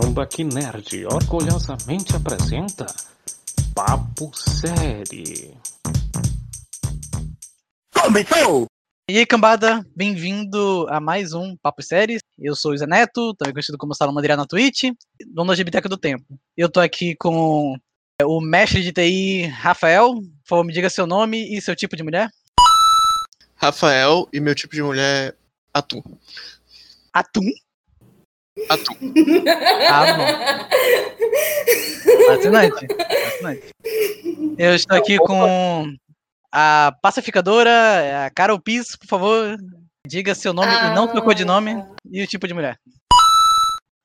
Tambaqui Nerd orgulhosamente apresenta Papo Série. Começou! E aí, cambada, bem-vindo a mais um Papo Séries. Eu sou o Zé Neto, também conhecido como Salão Madeira na Twitch, dono da Gibiteca do Tempo. Eu tô aqui com o mestre de TI, Rafael. Por favor, me diga seu nome e seu tipo de mulher. Rafael e meu tipo de mulher é atum. Atum? Atum. Ah, bom. Fascinante. Fascinante. Eu estou aqui com a pacificadora, a Carol Piz, por favor, diga seu nome e não seu codinome e o tipo de mulher.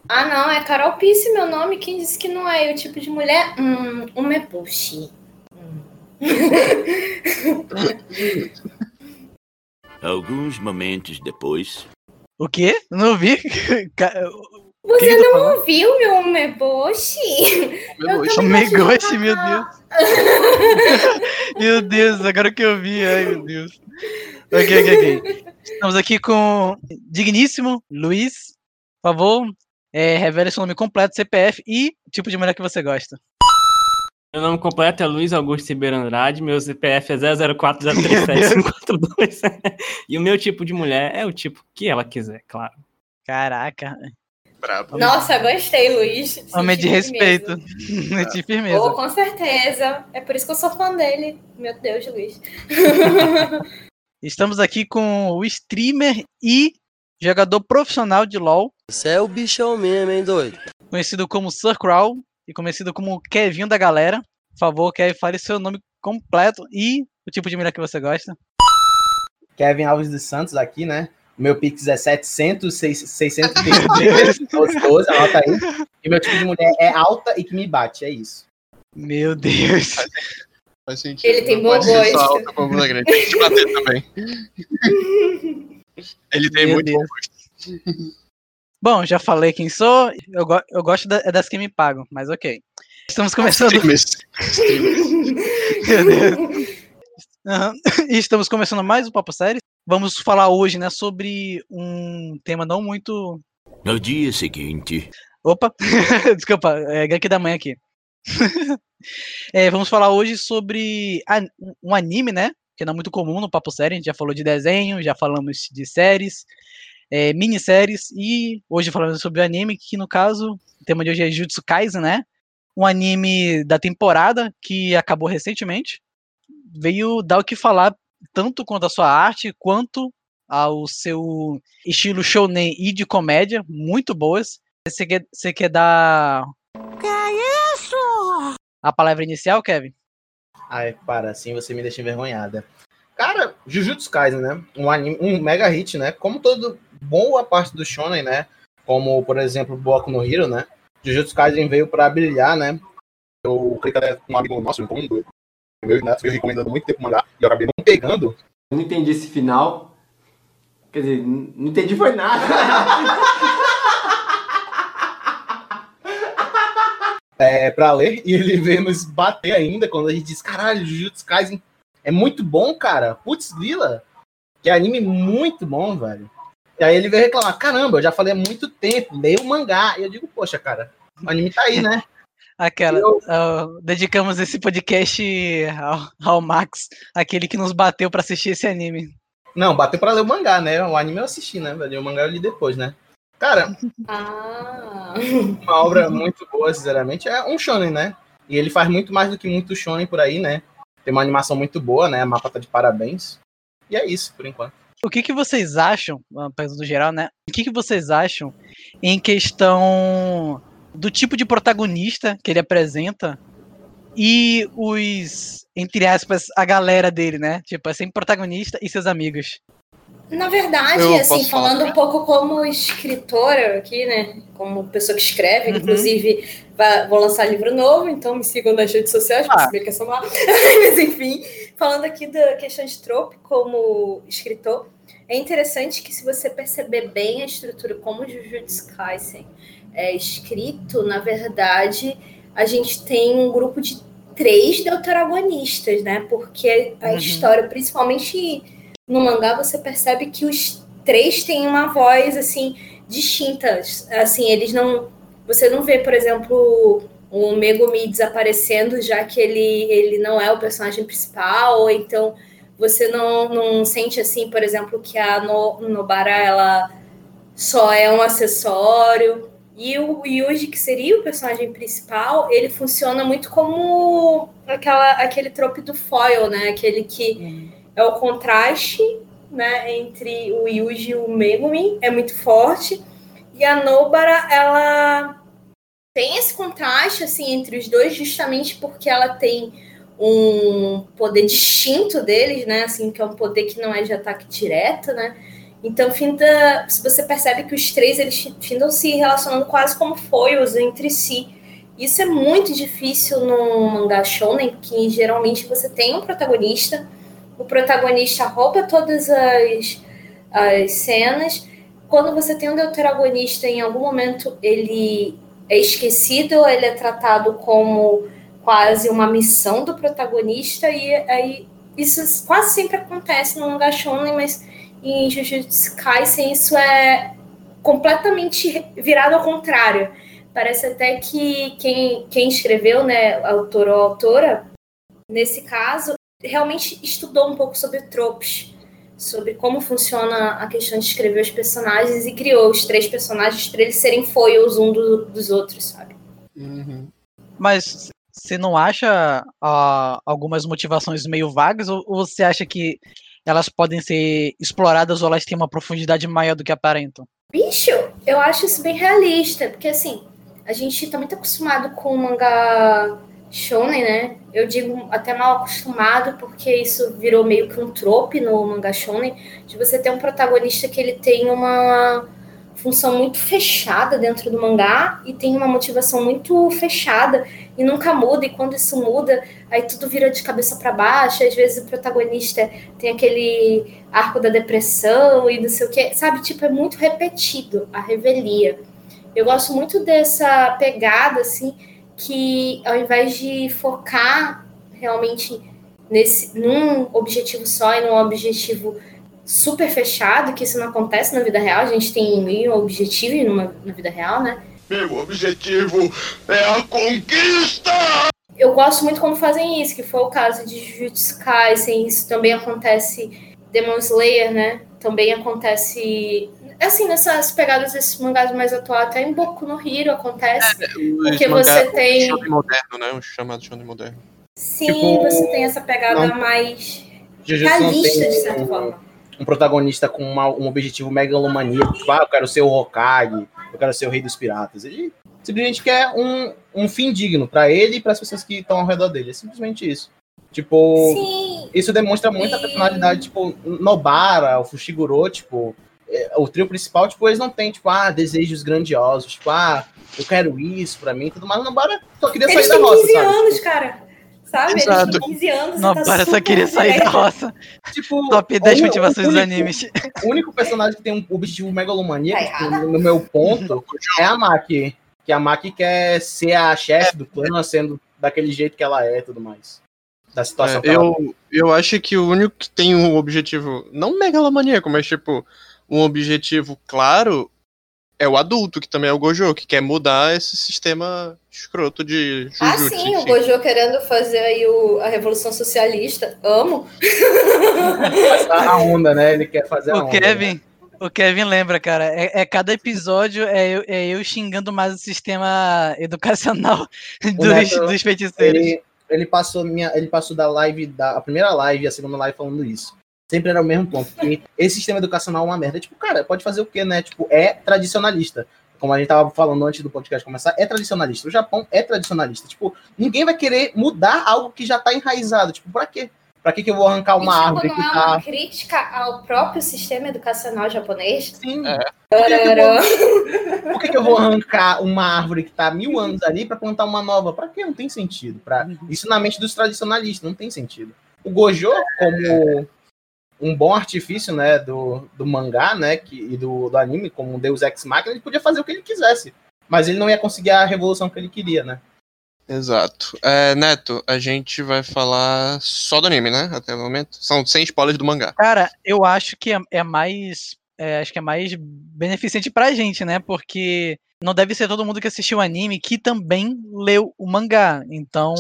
Ah, não, é Carol Pisse meu nome. Quem disse que não é o tipo de mulher? Hum, uma é puxi. Alguns momentos depois. O quê? Não vi. Ca- Você tá não falando? ouviu meu Deus. gosto de Megoshi, meu falar. Meu Deus, agora que eu vi, ai meu Deus. Ok, ok, ok. Estamos aqui com o digníssimo Luiz. Por favor, é, revele seu nome completo, CPF e o tipo de mulher que você gosta. Meu nome completo é Luiz Augusto Ribeiro Andrade, meu CPF é 004037542. e o meu tipo de mulher é o tipo que ela quiser, claro. Caraca, Brabo. Nossa, gostei, Luiz. homem de respeito. firmeza. De Oh, firmeza. com certeza. É por isso que eu sou fã dele. Meu Deus, Luiz. Estamos aqui com o streamer e jogador profissional de LoL, Você é o bichão mesmo, hein, doido? conhecido como Sir Crow e conhecido como Kevinho da galera. Por favor, Kevin, fale seu nome completo e o tipo de mulher que você gosta. Kevin Alves dos Santos aqui, né? O meu Pix é 700, 623, 12, anota aí. E meu tipo de mulher é alta e que me bate, é isso. Meu Deus. Faz sentido. Ele tem bom pode ser só gosto. alta grande. Tem que te bater também. Ele tem Meu muito bom Deus. gosto. Bom, já falei quem sou. Eu, go- eu gosto da- é das que me pagam, mas ok. Estamos começando. Streamers. Meu Deus. E estamos começando mais um Papo Série. Vamos falar hoje, né, sobre um tema não muito. No dia seguinte, Opa! Desculpa, é gank da manhã aqui. É, vamos falar hoje sobre an- um anime, né? Que não é muito comum no Papo Série. A gente já falou de desenho, já falamos de séries, é, minisséries, e hoje falamos sobre o anime, que no caso, o tema de hoje é Jutsu Kaisen, né? Um anime da temporada que acabou recentemente. Veio dar o que falar tanto quanto a sua arte, quanto ao seu estilo shounen e de comédia, muito boas. Você quer, você quer dar. Que é isso? A palavra inicial, Kevin? Ai, para, assim você me deixa envergonhada. Cara, Jujutsu Kaisen, né? Um, anime, um mega hit, né? Como todo boa parte do shonen, né? Como, por exemplo, Boku no Hero, né? Jujutsu Kaisen veio pra brilhar, né? Eu cliquei até com um amigo nosso, um comum, meu Ignacio, veio recomendando muito tempo mangá, e eu acabei não pegando. Eu não entendi esse final. Quer dizer, não entendi foi nada. é, pra ler e ele veio nos bater ainda quando a gente diz: caralho, Jujutsu Kaisen é muito bom, cara. Putz, Lila, que anime muito bom, velho. E aí ele veio reclamar: caramba, eu já falei há muito tempo, leia o mangá. E eu digo: poxa, cara, o anime tá aí, né? Aquela. Eu- ah, dedicamos esse podcast ao, ao Max, aquele que nos bateu pra assistir esse anime. Não, bateu pra ler o mangá, né? O anime eu assisti, né? O mangá eu li depois, né? Cara, Ah. uma obra muito boa, sinceramente. É um shonen, né? E ele faz muito mais do que muito shonen por aí, né? Tem uma animação muito boa, né? A mapa tá de parabéns. E é isso, por enquanto. O que, que vocês acham, uma pergunta geral, né? O que, que vocês acham em questão do tipo de protagonista que ele apresenta e os, entre aspas, a galera dele, né? Tipo, é sempre protagonista e seus amigos. Na verdade, Eu assim, falar falando também? um pouco como escritora aqui, né? Como pessoa que escreve, Uhum. inclusive vai- vou lançar livro novo, então me sigam nas redes sociais, Ah. para saber que são lá. Mas enfim, falando aqui da questão de trope como escritor, é interessante que se você perceber bem a estrutura como Jujutsu Kaisen é escrito, na verdade, a gente tem um grupo de três deuteragonistas, né? Porque a Uhum. história, principalmente no mangá, você percebe que os três têm uma voz, assim, distinta. Assim, eles não Você não vê, por exemplo, o Megumi desaparecendo, já que ele, ele não é o personagem principal, ou então você não, não sente assim, por exemplo, que a no, Nobara ela só é um acessório. E o Yuji, que seria o personagem principal, ele funciona muito como aquela, aquele trope do foil, né? Aquele que é o contraste né, entre o Yuji e o Megumi, é muito forte. E a Nobara, ela tem esse contraste assim entre os dois, justamente porque ela tem um poder distinto deles, né? Assim, que é um poder que não é de ataque direto, né? Então, finda, se você percebe que os três eles findam se relacionando quase como foils entre si. Isso é muito difícil no mangá shonen, que geralmente você tem um protagonista, o protagonista rouba todas as, as cenas. Quando você tem um deuteragonista, em algum momento ele é esquecido, ele é tratado como quase uma missão do protagonista, e aí isso quase sempre acontece no mangá shonen, mas em Jujutsu Kaisen isso é completamente virado ao contrário. Parece até que quem, quem escreveu, né, autor ou autora, nesse caso, realmente estudou um pouco sobre tropes, sobre como funciona a questão de escrever os personagens e criou os três personagens para eles serem foils um do, dos outros, sabe? Uhum. Mas você não acha uh, algumas motivações meio vagas ou, ou você acha que elas podem ser exploradas ou elas têm uma profundidade maior do que aparentam? Bicho, eu acho isso bem realista, porque assim, a gente tá muito acostumado com o mangá shonen, né? Eu digo até mal acostumado, porque isso virou meio que um trope no mangá shonen, de você ter um protagonista que ele tem uma função muito fechada dentro do mangá e tem uma motivação muito fechada e nunca muda. E quando isso muda, aí tudo vira de cabeça para baixo. Às vezes o protagonista tem aquele arco da depressão e não sei o que, sabe? Tipo, é muito repetido a revelia. Eu gosto muito dessa pegada, assim, que ao invés de focar realmente nesse num objetivo só e num objetivo super fechado, que isso não acontece na vida real, a gente tem meio objetivo numa, na vida real, né? Meu objetivo é a conquista! Eu gosto muito quando fazem isso, que foi o caso de Jujutsu Kaisen, isso também acontece Demon Slayer, né? Também acontece assim, nessas pegadas desses mangás mais atuais, até em Boku no Hero acontece. É, porque você tem. Um moderno, né? Um chamado shonen moderno. Sim, tipo, você tem essa pegada não... mais realista, de certa forma um protagonista com uma, um objetivo megalomaníaco, tipo, ah, eu quero ser o Hokage, eu quero ser o rei dos piratas. Ele simplesmente quer um, um fim digno para ele e para as pessoas que estão ao redor dele. É simplesmente isso. Tipo, Sim. isso demonstra muito a personalidade, tipo, Nobara, o Fushiguro, tipo, é, o trio principal, tipo, eles não têm, tipo, ah, desejos grandiosos, tipo, ah, eu quero isso pra mim, tudo mais. Nobara só queria eles sair da roça, 15 sabe? anos, tipo, cara. Sabe? Exato. Ele tem 15 anos. Não, tá para, só queria sair da velho. roça. Tipo, Top 10 o- motivações dos animes. O único personagem que tem um objetivo megalomaníaco, Tá tipo, no, meu ponto, é a Maki. Que a Maki quer ser a chefe do clã, sendo daquele jeito que ela é e tudo mais. Da situação É, ela eu, eu acho que o único que tem um objetivo, não megalomaníaco, mas tipo, um objetivo claro é o adulto, que também é o Gojo, que quer mudar esse sistema escroto de Jujutsu. Ah, sim, o. Gojo querendo fazer aí o, a Revolução Socialista. Amo. passar a onda, né? Ele quer fazer a O onda. né? Kevin, o Kevin lembra, cara, é, é cada episódio é eu, é eu xingando mais o sistema educacional dos, Neto, dos feiticeiros. Ele, ele passou minha, ele passou da live da a primeira live e a segunda live falando isso. Sempre era o mesmo ponto. Que esse sistema educacional é uma merda. Tipo, cara, pode fazer o quê, né? Tipo, é tradicionalista. Como a gente tava falando antes do podcast começar, é tradicionalista. O Japão é tradicionalista. Tipo, ninguém vai querer mudar algo que já tá enraizado. Tipo, pra quê? Pra que, que eu vou arrancar uma e, tipo, árvore não que é tá. uma crítica ao próprio sistema educacional japonês? Sim. É. Por que, que eu vou, por que que eu vou arrancar uma árvore que tá há mil anos ali pra plantar uma nova? Pra quê? Não tem sentido. Pra... Isso na mente dos tradicionalistas, não tem sentido. O Gojo, como um bom artifício né, do, do mangá né, que, e do, do anime, como um Deus Ex Machina, ele podia fazer o que ele quisesse. Mas ele não ia conseguir a revolução que ele queria, né? Exato. É, Neto, a gente vai falar só do anime, né? Até o momento. São 100 spoilers do mangá. Cara, eu acho que é, é mais. é, acho que é mais beneficente pra gente, né? Porque não deve ser todo mundo que assistiu o anime que também leu o mangá. Então,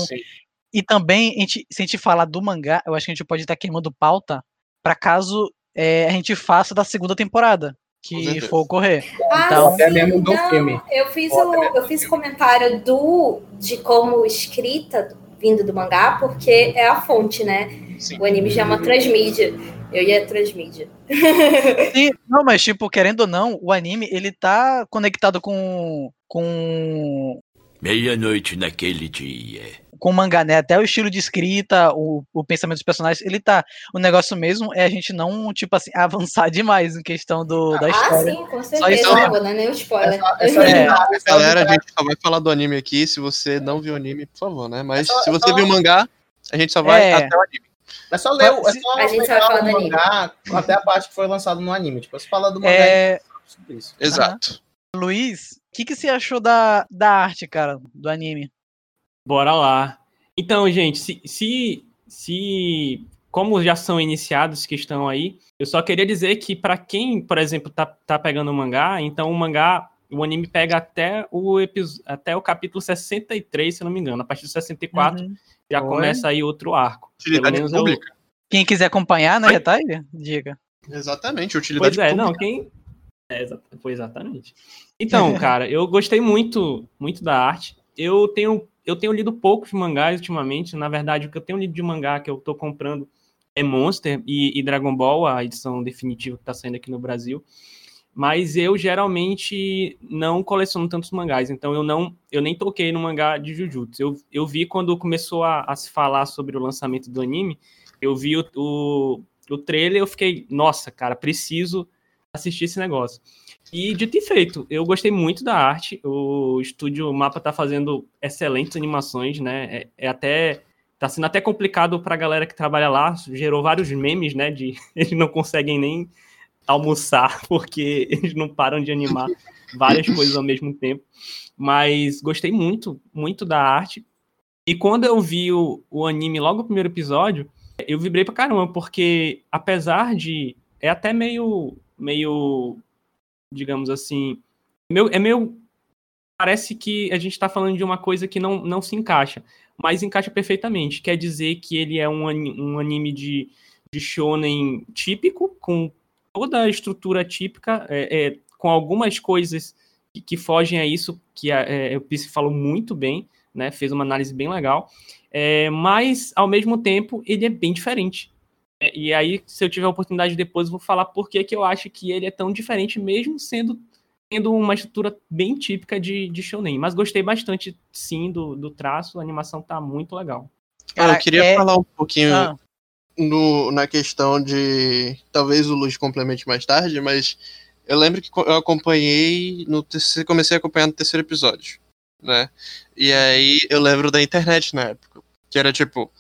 e também, a gente, se a gente falar do mangá, eu acho que a gente pode estar queimando pauta para caso é, a gente faça da segunda temporada, que for ocorrer. Ah, então, sim, não, Eu fiz o eu fiz o comentário do de como escrita vindo do mangá, porque é a fonte, né? O anime já é uma transmídia. Eu ia transmídia. Sim, não, mas tipo, querendo ou não, o anime ele tá conectado com com Meia-noite naquele dia. Com o mangá, né? Até o estilo de escrita, o, o pensamento dos personagens, ele tá. O negócio mesmo é a gente não, tipo assim, avançar demais em questão do, da Ah, história. sim, com Só certeza. isso Não dar nenhum spoiler. É. Galera, a gente só vai falar do anime aqui. Se você não viu o anime, por favor, né? Mas É só- se é você só- viu o mangá, a gente só vai É. até o anime. É só ler, o- é só A gente vai falar o do anime. mangá até a parte que foi lançado no anime. Tipo, você fala do mangá É, sobre isso. Exato. Luiz, o que, que você achou da, da arte, cara, do anime? Bora lá. Então, gente, se, se, se como já são iniciados que estão aí, eu só queria dizer que para quem, por exemplo, tá, tá pegando o mangá, então o mangá, o anime pega até o até o capítulo 63, se eu não me engano. A partir do 64 Uhum. já Oi. começa aí outro arco. Pelo Utilidade menos eu- pública. Quem quiser acompanhar, né, Retalho? Diga. Exatamente, utilidade Pois é, pública. não, quem. É, foi exatamente. Então, cara, eu gostei muito, muito da arte. Eu tenho, eu tenho lido poucos mangás ultimamente. Na verdade, o que eu tenho lido de mangá que eu tô comprando é Monster e, e Dragon Ball, a edição definitiva que tá saindo aqui no Brasil. Mas eu geralmente não coleciono tantos mangás, então eu não, eu nem toquei no mangá de Jujutsu. Eu, eu vi quando começou a, a se falar sobre o lançamento do anime, eu vi o, o, o trailer, eu fiquei, nossa, cara, preciso assistir esse negócio. E dito e feito, eu gostei muito da arte. O estúdio Mapa tá fazendo excelentes animações, né? É, é até tá sendo até complicado pra galera que trabalha lá, gerou vários memes, né, de eles não conseguem nem almoçar porque eles não param de animar várias coisas ao mesmo tempo. Mas gostei muito, muito da arte. E quando eu vi o, o anime logo no primeiro episódio, eu vibrei pra caramba, porque apesar de. É até meio. meio. Digamos assim. Meu, é meio. Parece que a gente tá falando de uma coisa que não, não se encaixa, mas encaixa perfeitamente. Quer dizer que ele é um, um anime de, de shonen típico, com toda a estrutura típica, é, é, com algumas coisas que, que fogem a isso, que é, o Pisse falou muito bem, né? Fez uma análise bem legal. É, mas, ao mesmo tempo, ele é bem diferente. É, E aí, se eu tiver a oportunidade depois, eu vou falar por que que eu acho que ele é tão diferente, mesmo sendo tendo uma estrutura bem típica de, de shonen. Mas gostei bastante, sim, do, do traço. A animação tá muito legal. Ah, eu queria é- falar um pouquinho Ah. no, na questão de. Talvez o Luiz complemente mais tarde, mas eu lembro que eu acompanhei no terceiro. Comecei a acompanhar no terceiro episódio. Né? E aí eu lembro da internet na época. Que era tipo.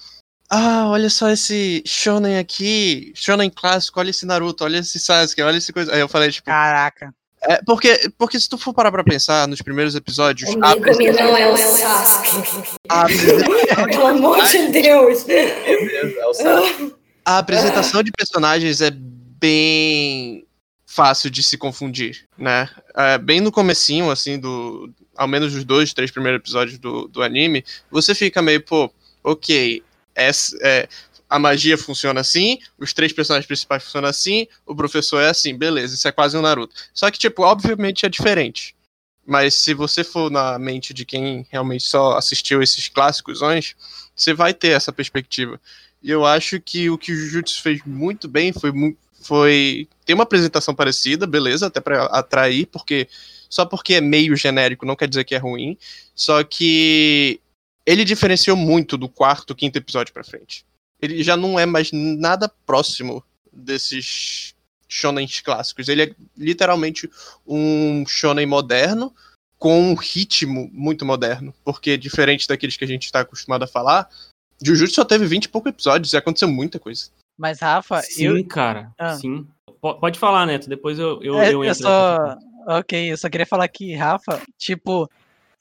Ah, olha só esse Shonen aqui, Shonen clássico, olha esse Naruto, olha esse Sasuke, olha esse coisa. Aí eu falei, tipo. Caraca. É, porque, porque se tu for parar pra pensar nos primeiros episódios. Amigo, meu não é o Sasuke. a apresentação Pelo amor de Deus. É o. A apresentação de personagens é bem fácil de se confundir, né? É, bem no comecinho, assim, do... Ao menos os dois, três primeiros episódios do, do anime, você fica meio, pô, ok, essa, é, a magia funciona assim, os três personagens principais funcionam assim, o professor é assim, beleza, isso é quase um Naruto. Só que, tipo, obviamente é diferente. Mas se você for na mente de quem realmente só assistiu esses clássicos, você vai ter essa perspectiva. E eu acho que o que o Jujutsu fez muito bem foi, foi ter uma apresentação parecida, beleza, até pra atrair, porque só porque é meio genérico não quer dizer que é ruim. Só que ele diferenciou muito do quarto, quinto episódio pra frente. Ele já não é mais nada próximo desses shonens clássicos. Ele é literalmente um shonen moderno com um ritmo muito moderno, porque diferente daqueles que a gente está acostumado a falar, Jujutsu só teve 20 e poucos episódios e aconteceu muita coisa. Mas, Rafa, Sim, eu. cara. Ah. Sim. Po- Pode falar, Neto. Depois eu, eu, É, eu eu entro. só. Ok, eu só queria falar que, Rafa, tipo,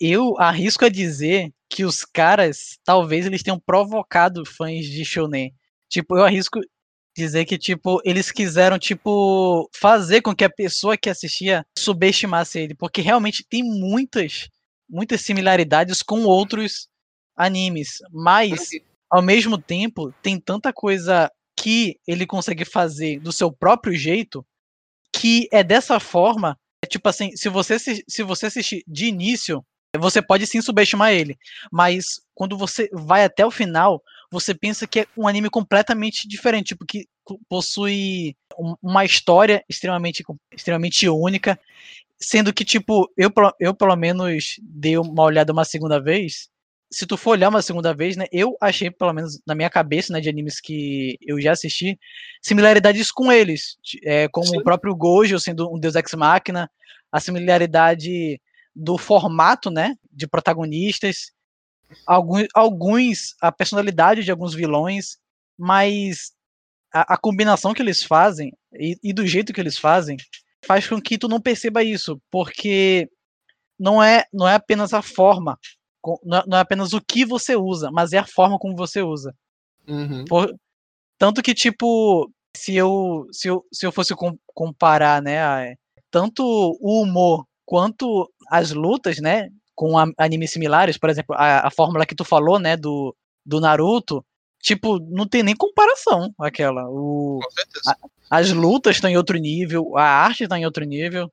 eu arrisco a dizer que os caras, talvez eles tenham provocado fãs de Shonen. Tipo, eu arrisco dizer que, tipo, eles quiseram, tipo, fazer com que a pessoa que assistia subestimasse ele, porque realmente tem muitas, muitas similaridades com outros animes, mas, ao mesmo tempo, tem tanta coisa que ele consegue fazer do seu próprio jeito, que é dessa forma, é tipo assim, se você, se você assistir de início, você pode sim subestimar ele, mas quando você vai até o final, você pensa que é um anime completamente diferente, tipo, que possui uma história extremamente, extremamente única, sendo que, tipo, eu, eu pelo menos dei uma olhada uma segunda vez, se tu for olhar uma segunda vez, né, eu achei, pelo menos na minha cabeça, né, de animes que eu já assisti, similaridades com eles, é, como Sim. o próprio Gojo sendo um deus ex-máquina, a similaridade do formato, né, de protagonistas, alguns, alguns a personalidade de alguns vilões, mas a, a combinação que eles fazem e, e, do jeito que eles fazem faz com que tu não perceba isso, porque não é não é apenas a forma, é, não é apenas o que você usa, mas é a forma como você usa. Uhum. Por, tanto que tipo se eu se eu, se eu fosse comparar, né, a, tanto o humor quanto as lutas, né, com animes similares, por exemplo, a, a fórmula que tu falou, né, do, do Naruto, tipo, não tem nem comparação aquela. O, a, as lutas estão em outro nível, a arte está em outro nível.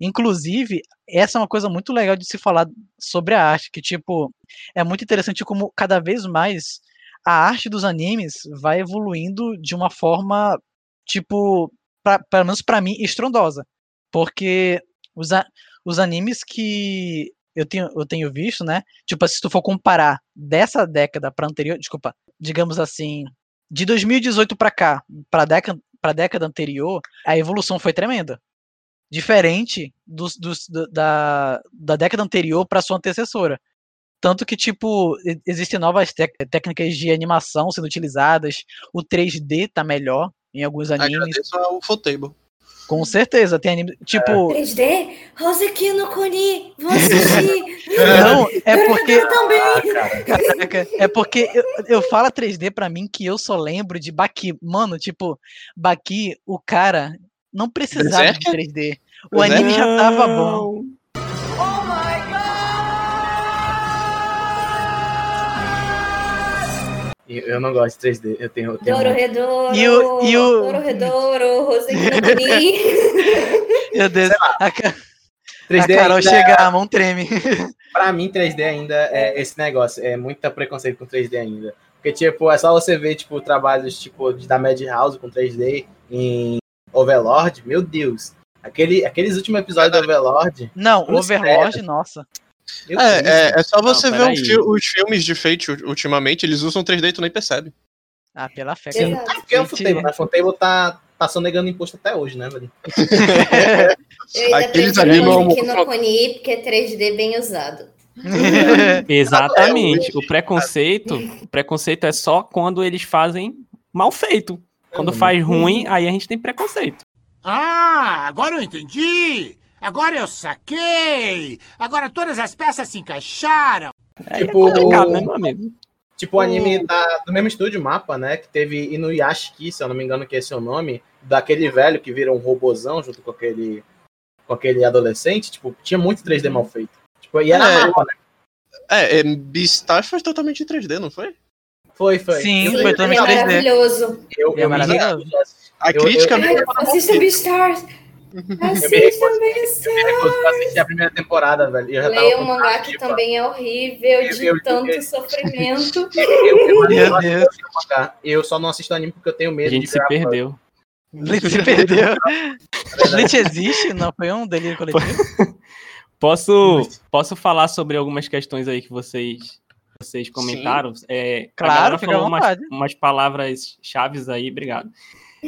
Inclusive, essa é uma coisa muito legal de se falar sobre a arte, que, tipo, é muito interessante como cada vez mais a arte dos animes vai evoluindo de uma forma, tipo, pra, pelo menos para mim, estrondosa. Porque os, os animes que eu tenho, eu tenho visto, né? Tipo, se tu for comparar dessa década para anterior, desculpa, digamos assim, de 2018 para cá, para década para década anterior, a evolução foi tremenda. Diferente dos, dos da, da década anterior para sua antecessora. Tanto que, tipo, existem novas técnicas de animação sendo utilizadas, o 3D tá melhor em alguns animes. Agradeço ao Fotable. Com certeza, tem anime. Tipo. 3D? Roseki no Kuni, vou assistir. Não, é porque. também. Caraca, é porque eu, eu falo 3D pra mim que eu só lembro de Baki. Mano, tipo, Baki, o cara não precisava Berserk? de 3D. O Berserk? anime já tava bom. Eu não gosto de 3D. Eu tenho. Eu tenho Doro Redouro. E o. E o... Doro Redouro, Meu Deus. A, 3D a Carol ainda... chega, a mão treme. Pra mim, 3D ainda é esse negócio. É muito preconceito com 3D ainda. Porque, tipo, é só você ver, tipo, trabalhos, tipo, da Madhouse com 3D em Overlord. Meu Deus. Aquele, aqueles últimos episódios do Overlord. Não, Overlord, nossa. É, é, é, só você não, ver um fi os filmes de Fate ultimamente, eles usam 3D e tu nem percebe. Ah, pela fé. Sim, é porque é o Futebol, né? O Futebol tá, tá sonegando imposto até hoje, né, velho? Eu ainda Aqueles ali no aqui no Coni, porque é 3D bem usado. Exatamente. O preconceito, o preconceito é só quando eles fazem mal feito. Quando faz ruim, aí a gente tem preconceito. Ah, agora eu entendi. Agora eu saquei! Agora todas as peças se encaixaram! É, tipo, é complicado, né, meu amigo? Tipo o anime da, do mesmo estúdio, Mapa, né? Que teve Inuyashiki, se eu não me engano que esse é o nome, daquele velho que vira um robozão junto com aquele, com aquele adolescente. Tipo, tinha muito 3D mal feito. Tipo, e era é, Mapa, né? É, é Beastar foi totalmente 3D, não foi? Foi, foi. Sim, Sim foi totalmente 3D. É maravilhoso. Eu, eu, é maravilhoso. A crítica... Assista Beastars! Assista, eu assisti a primeira temporada, velho. Eu já Leia o mangá que também é horrível, de eu, tanto eu, sofrimento. Eu, só não assisto anime porque eu tenho medo a gente de se perdeu. Bleach se perdeu. Bleach existe? Não foi um delírio coletivo? Posso, posso falar sobre algumas questões aí que vocês vocês comentaram? É, claro, falou umas, umas palavras chaves aí, obrigado.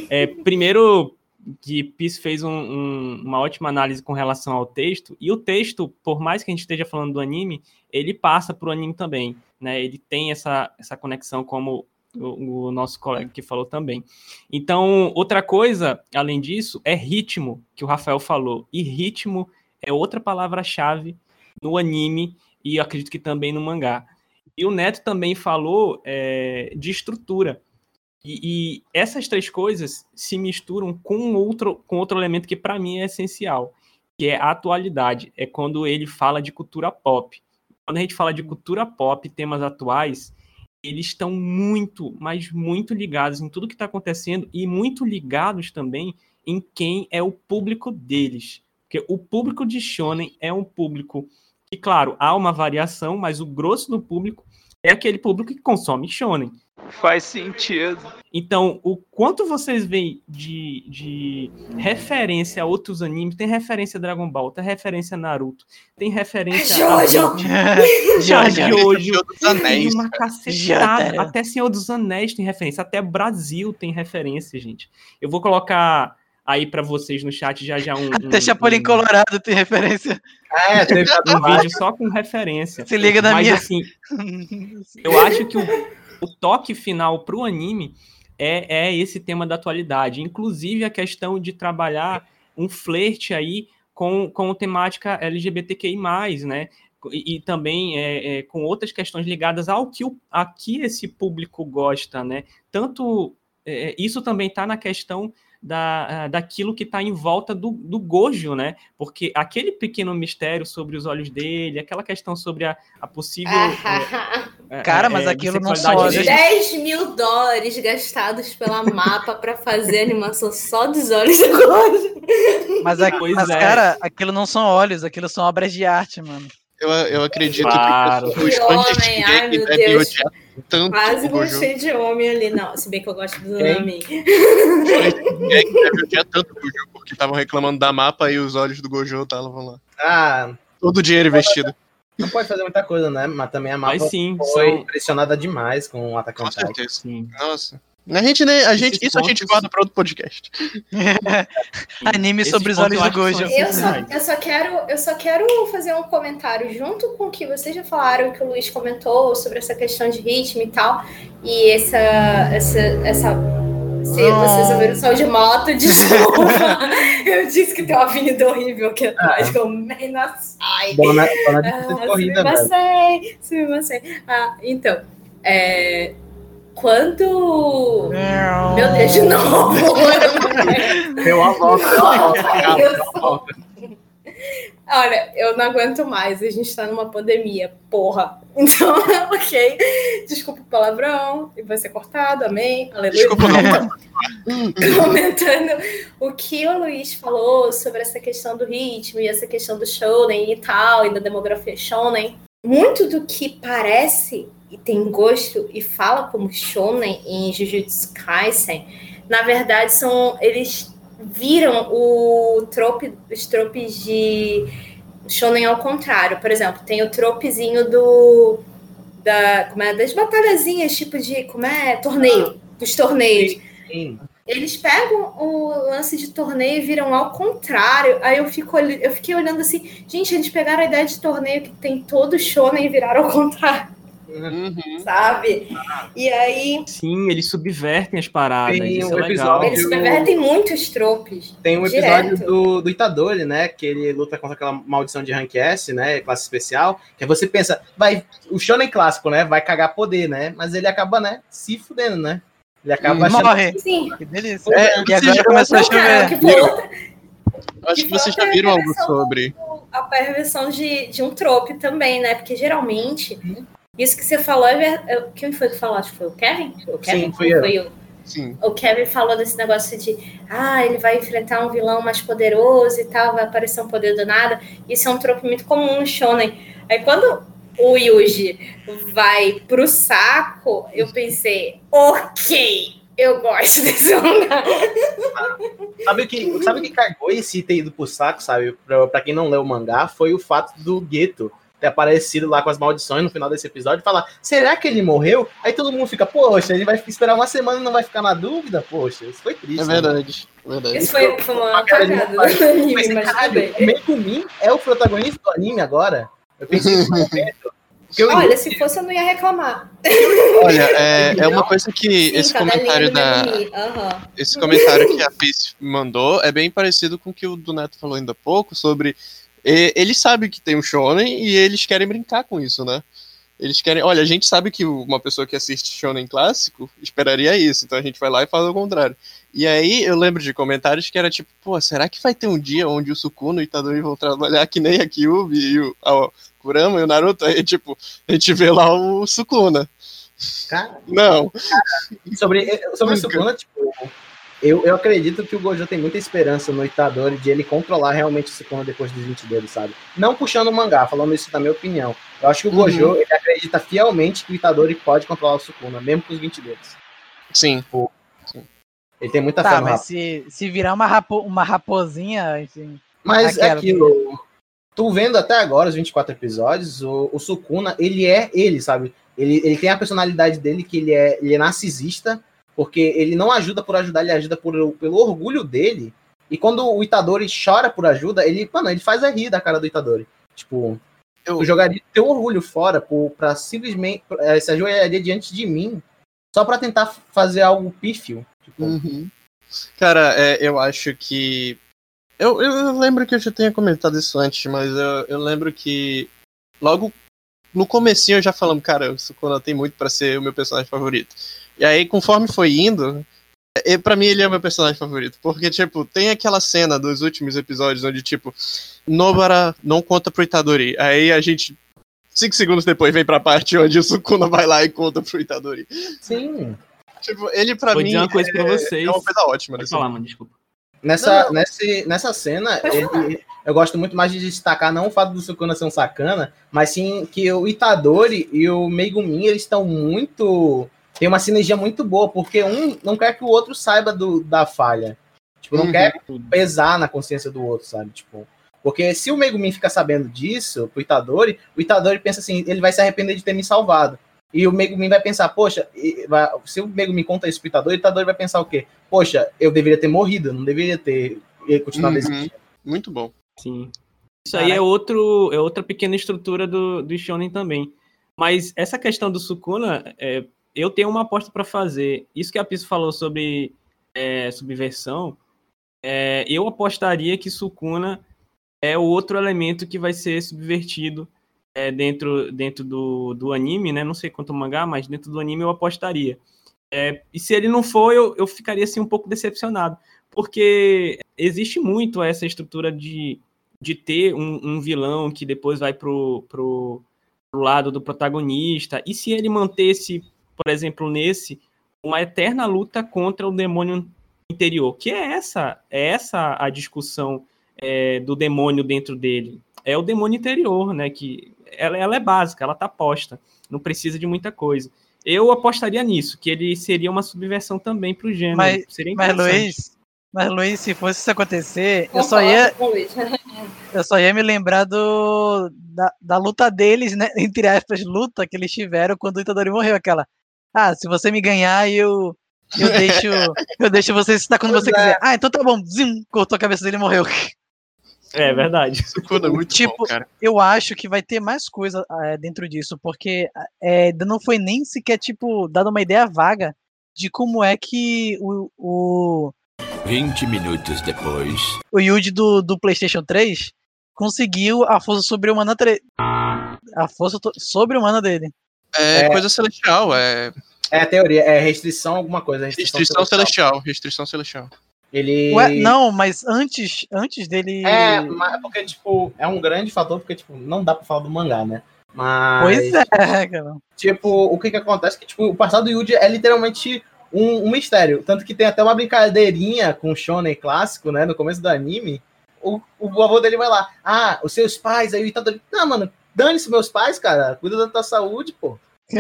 É, primeiro, que Peace fez um, um, uma ótima análise com relação ao texto, e o texto, por mais que a gente esteja falando do anime, ele passa para o anime também, né? Ele tem essa, essa conexão, como o, o, nosso colega que falou também. Então, outra coisa, além disso, é ritmo, que o Rafael falou, e ritmo é outra palavra-chave no anime, e acredito que também no mangá. E o Neto também falou é, de estrutura, E, e essas três coisas se misturam com outro, com outro elemento que para mim é essencial, que é a atualidade. É quando ele fala de cultura pop. Quando a gente fala de cultura pop, temas atuais, eles estão muito, mas muito ligados em tudo que está acontecendo e muito ligados também em quem é o público deles. Porque o público de Shonen é um público que, claro, há uma variação, mas o grosso do público é aquele público que consome Shonen. Faz sentido. Então, o quanto vocês veem de, de referência a outros animes, tem referência a Dragon Ball, tem referência a Naruto, tem referência a Jojo, Senhor dos Anéis, tem uma cacetada, Jotaro. até Senhor dos Anéis tem referência, até Brasil tem referência, gente. Eu vou colocar aí pra vocês no chat já já um, Até um- Chapolin um- Colorado tem referência. É, teve um vídeo só com referência. Se liga na Mas minha. assim, eu acho que o, o toque final pro anime é, é esse tema da atualidade. Inclusive a questão de trabalhar um flerte aí com, com temática LGBTQI, né? E, e também é, é, com outras questões ligadas ao que, o, a que esse público gosta, né? Tanto é, isso também está na questão da, ah, daquilo que está em volta do, do Gojo, né? Porque aquele pequeno mistério sobre os olhos dele, aquela questão sobre a, a possível. é, Cara, é, mas é, aquilo não só- dele. 10 mil dólares gastados pela mapa pra fazer a animação só dos olhos do Gojo. Mas, a- mas, é. cara, aquilo não são olhos, aquilo são obras de arte, mano. Eu, eu acredito Claro. que homem, ai, meu Deus. odiar tanto Quase o gostei de homem ali. Não, se bem que eu gosto do Quem? Nami. Os fãs de Shingeki devem odiar tanto o Gojo, porque estavam reclamando da mapa e os olhos do Gojo estavam lá. Ah, Todo o dinheiro investido. não pode fazer muita coisa, né? Mas também a mapa Mas sim, foi são- impressionada demais com o Attack on Com Titan. certeza. Sim. Nossa. A gente, nem, a gente, Esses isso a gente pontos- guarda para outro podcast. Anime sobre os pontos olhos eu do Gojo. Eu só, eu, só quero, eu só quero fazer um comentário junto com o que vocês já falaram, que o Luiz comentou sobre essa questão de ritmo e tal. E essa. essa, essa se vocês ouviram som de moto, desculpa. eu disse que tem uma avenida horrível aqui atrás, que eu meio na sai. Dona, dona de Ah, corrida, velho. subimacei, subimacei. Ah, então, é, quando... Meu Deus, de novo! Deu volta, deu calma, deu uma volta. Olha, eu não aguento mais, a gente tá numa pandemia, porra. Então, ok. Desculpa o palavrão, e vai ser cortado, amém. Aleluia. Desculpa, não. Comentando o que o Luiz falou sobre essa questão do ritmo e essa questão do shonen e tal, e da demografia shonen. Muito do que parece e tem gosto e fala como shonen em Jujutsu Kaisen, na verdade são eles viram o trope, os tropes de shonen ao contrário. Por exemplo, tem o tropezinho do da, como é, das batalhazinhas, tipo de como é, torneio, dos torneios. Sim. Eles pegam o lance de torneio e viram ao contrário. Aí eu, fico, eu fiquei olhando assim, gente, eles pegaram a ideia de torneio que tem todo shonen e viraram ao contrário, Uhum. sabe? E aí Sim, eles subvertem as paradas. Tem isso um é legal. episódio- eles subvertem muitos tropes. Tem um episódio do, do Itadori, né? Que ele luta contra aquela maldição de rank S, né? Classe especial. Que aí você pensa, vai, o Shonen clássico, né? Vai cagar poder, né? Mas ele acaba, né? Se fudendo, né? Ele acaba achando. Morre. Sim. Que delícia. É, e você agora já- começou a chover. Acho que vocês já viram algo sobre. a perversão de, de um trope também, né? Porque geralmente, isso que você falou é verdade. Quem foi que falou? Acho que foi o Kevin? Foi o Kevin? Sim, Ou eu. eu? Sim. O Kevin falou desse negócio de ah, ele vai enfrentar um vilão mais poderoso e tal, vai aparecer um poder do nada. Isso é um trope muito comum no Shonen. Aí quando o Yuji vai pro saco, eu pensei, ok, eu gosto desse lugar. Sabe o que, sabe o que cagou esse ter ido pro saco, sabe? Pra, pra quem não leu o mangá, foi o fato do Gueto ter aparecido lá com as maldições no final desse episódio e falar: será que ele morreu? Aí todo mundo fica, poxa, ele vai esperar uma semana e não vai ficar na dúvida? Poxa, isso foi triste. É né? verdade. é verdade. Isso foi, foi uma cagada do anime, Mas, caralho, o Megumin é o protagonista do anime agora? Eu pensei nesse momento. Olha, se fosse eu não ia reclamar. Olha, é, é uma coisa que Sim, esse comentário da. Aham. Esse comentário que a Peace mandou é bem parecido com o que o do Neto falou ainda há pouco sobre. E- Eles sabem que tem um shonen e eles querem brincar com isso, né? Eles querem. Olha, a gente sabe que uma pessoa que assiste Shonen clássico esperaria isso, então a gente vai lá e faz o contrário. E aí eu lembro de comentários que era tipo, pô, será que vai ter um dia onde o Sukuna e o Itadori vão trabalhar que nem a Kyubi e o a Kurama e o Naruto? Aí, tipo, a gente vê lá o Sukuna. Cara, Não. sobre, sobre o Sukuna, tipo, eu, eu acredito que o Gojo tem muita esperança no Itadori de ele controlar realmente o Sukuna depois dos 20 dedos, sabe? Não puxando o mangá, falando isso da minha opinião. Eu acho que o Uhum. Gojo, ele acredita fielmente que o Itadori pode controlar o Sukuna, mesmo com os 20 dedos. Sim. Ele tem muita fé Tá, no mas se, se virar uma, rapo, uma raposinha, enfim. Mas é aquilo. Tu vendo até agora os 24 episódios, o, o Sukuna, ele é ele, sabe? Ele, ele tem a personalidade dele que ele é, ele é narcisista, porque ele não ajuda por ajudar, ele ajuda por, pelo orgulho dele. E quando o Itadori chora por ajuda, ele, mano, ele faz a rir da cara do Itadori. Tipo, eu jogaria teu orgulho fora por, pra simplesmente é, se ajoelharia diante de mim só pra tentar fazer algo pífio. Tipo, Uhum. Cara, é, eu acho que. Eu, eu lembro que eu já tinha comentado isso antes, mas eu, eu lembro que logo no comecinho eu já falando, cara, o Sukuna tem muito pra ser o meu personagem favorito. E aí, conforme foi indo, é, pra mim ele é o meu personagem favorito. Porque, tipo, tem aquela cena dos últimos episódios onde, tipo, Nobara não conta pro Itadori. Aí a gente. Cinco segundos depois vem pra parte onde o Sukuna vai lá e conta pro Itadori. Sim. Tipo, ele pra Vou mim. dizer uma coisa é, pra vocês. É uma coisa ótima. Pode nesse falar, mano, desculpa. Nessa, nesse, nessa cena, ele- eu gosto muito mais de destacar não o fato do Sukuna ser um sacana, mas sim que o Itadori e o Megumin, eles estão muito... Tem uma sinergia muito boa, porque um não quer que o outro saiba do, da falha. Tipo, não Uhum. quer pesar na consciência do outro, sabe? Tipo, porque se o Megumin ficar sabendo disso, pro Itadori, o Itadori pensa assim, ele vai se arrepender de ter me salvado. E o Megumin vai pensar, poxa, e se o Megumin conta isso pro Itadori, o Itadori vai pensar o quê? Poxa, eu deveria ter morrido, não deveria ter eh, continuado Uhum. existindo. Muito bom. Sim. Isso aí é, outro, é outra pequena estrutura do, do Shonen também. Mas essa questão do Sukuna, é, eu tenho uma aposta para fazer. Isso que a Piso falou sobre é, subversão, é, eu apostaria que Sukuna é o outro elemento que vai ser subvertido é, dentro, dentro do, do anime, né? Não sei quanto mangá, mas dentro do anime eu apostaria. É, e se ele não for, eu, eu ficaria assim um pouco decepcionado. Porque existe muito essa estrutura de, de ter um, um vilão que depois vai pro, pro, pro lado do protagonista. E se ele mantesse, por exemplo, nesse, uma eterna luta contra o demônio interior, que é essa, é essa a discussão é, do demônio dentro dele. É o demônio interior, né? Que ela, ela é básica, ela tá posta, não precisa de muita coisa. Eu apostaria nisso, que ele seria uma subversão também pro gênero. Mas, seria mas. Luiz, mas Luiz, se fosse isso acontecer, eu Vamos só ia, o eu só ia me lembrar do, da, da luta deles, né? Entre aspas, luta que eles tiveram quando o Itadori morreu. Aquela, ah, se você me ganhar, eu, eu deixo, eu deixo você citar quando você quiser. Ah, então tá bom. Zim, cortou a cabeça dele e morreu. É verdade. Sukuna é muito tipo, bom, cara. eu acho que vai ter mais coisa é, dentro disso, porque é, não foi nem sequer, tipo, dado uma ideia vaga de como é que o, o, 20 minutos depois. o Yuji do, do PlayStation 3 conseguiu a força sobre-humana. tre- A força sobre-humana dele. É, coisa celestial, é É a teoria, é restrição alguma coisa. Restrição, restrição celestial. Restrição celestial. Ele... Ué, não, mas antes, antes dele. É, mas porque, tipo, é um grande fator, porque, tipo, não dá pra falar do mangá, né? Mas. Pois é, cara. Tipo, o que que acontece? Que, tipo, o passado do Yuji é literalmente um, um mistério. Tanto que tem até uma brincadeirinha com o Shonen clássico, né? No começo do anime. O, o avô dele vai lá. Ah, os seus pais, aí o Itadori. Não, mano, dane-se meus pais, cara. Cuida da tua saúde, pô.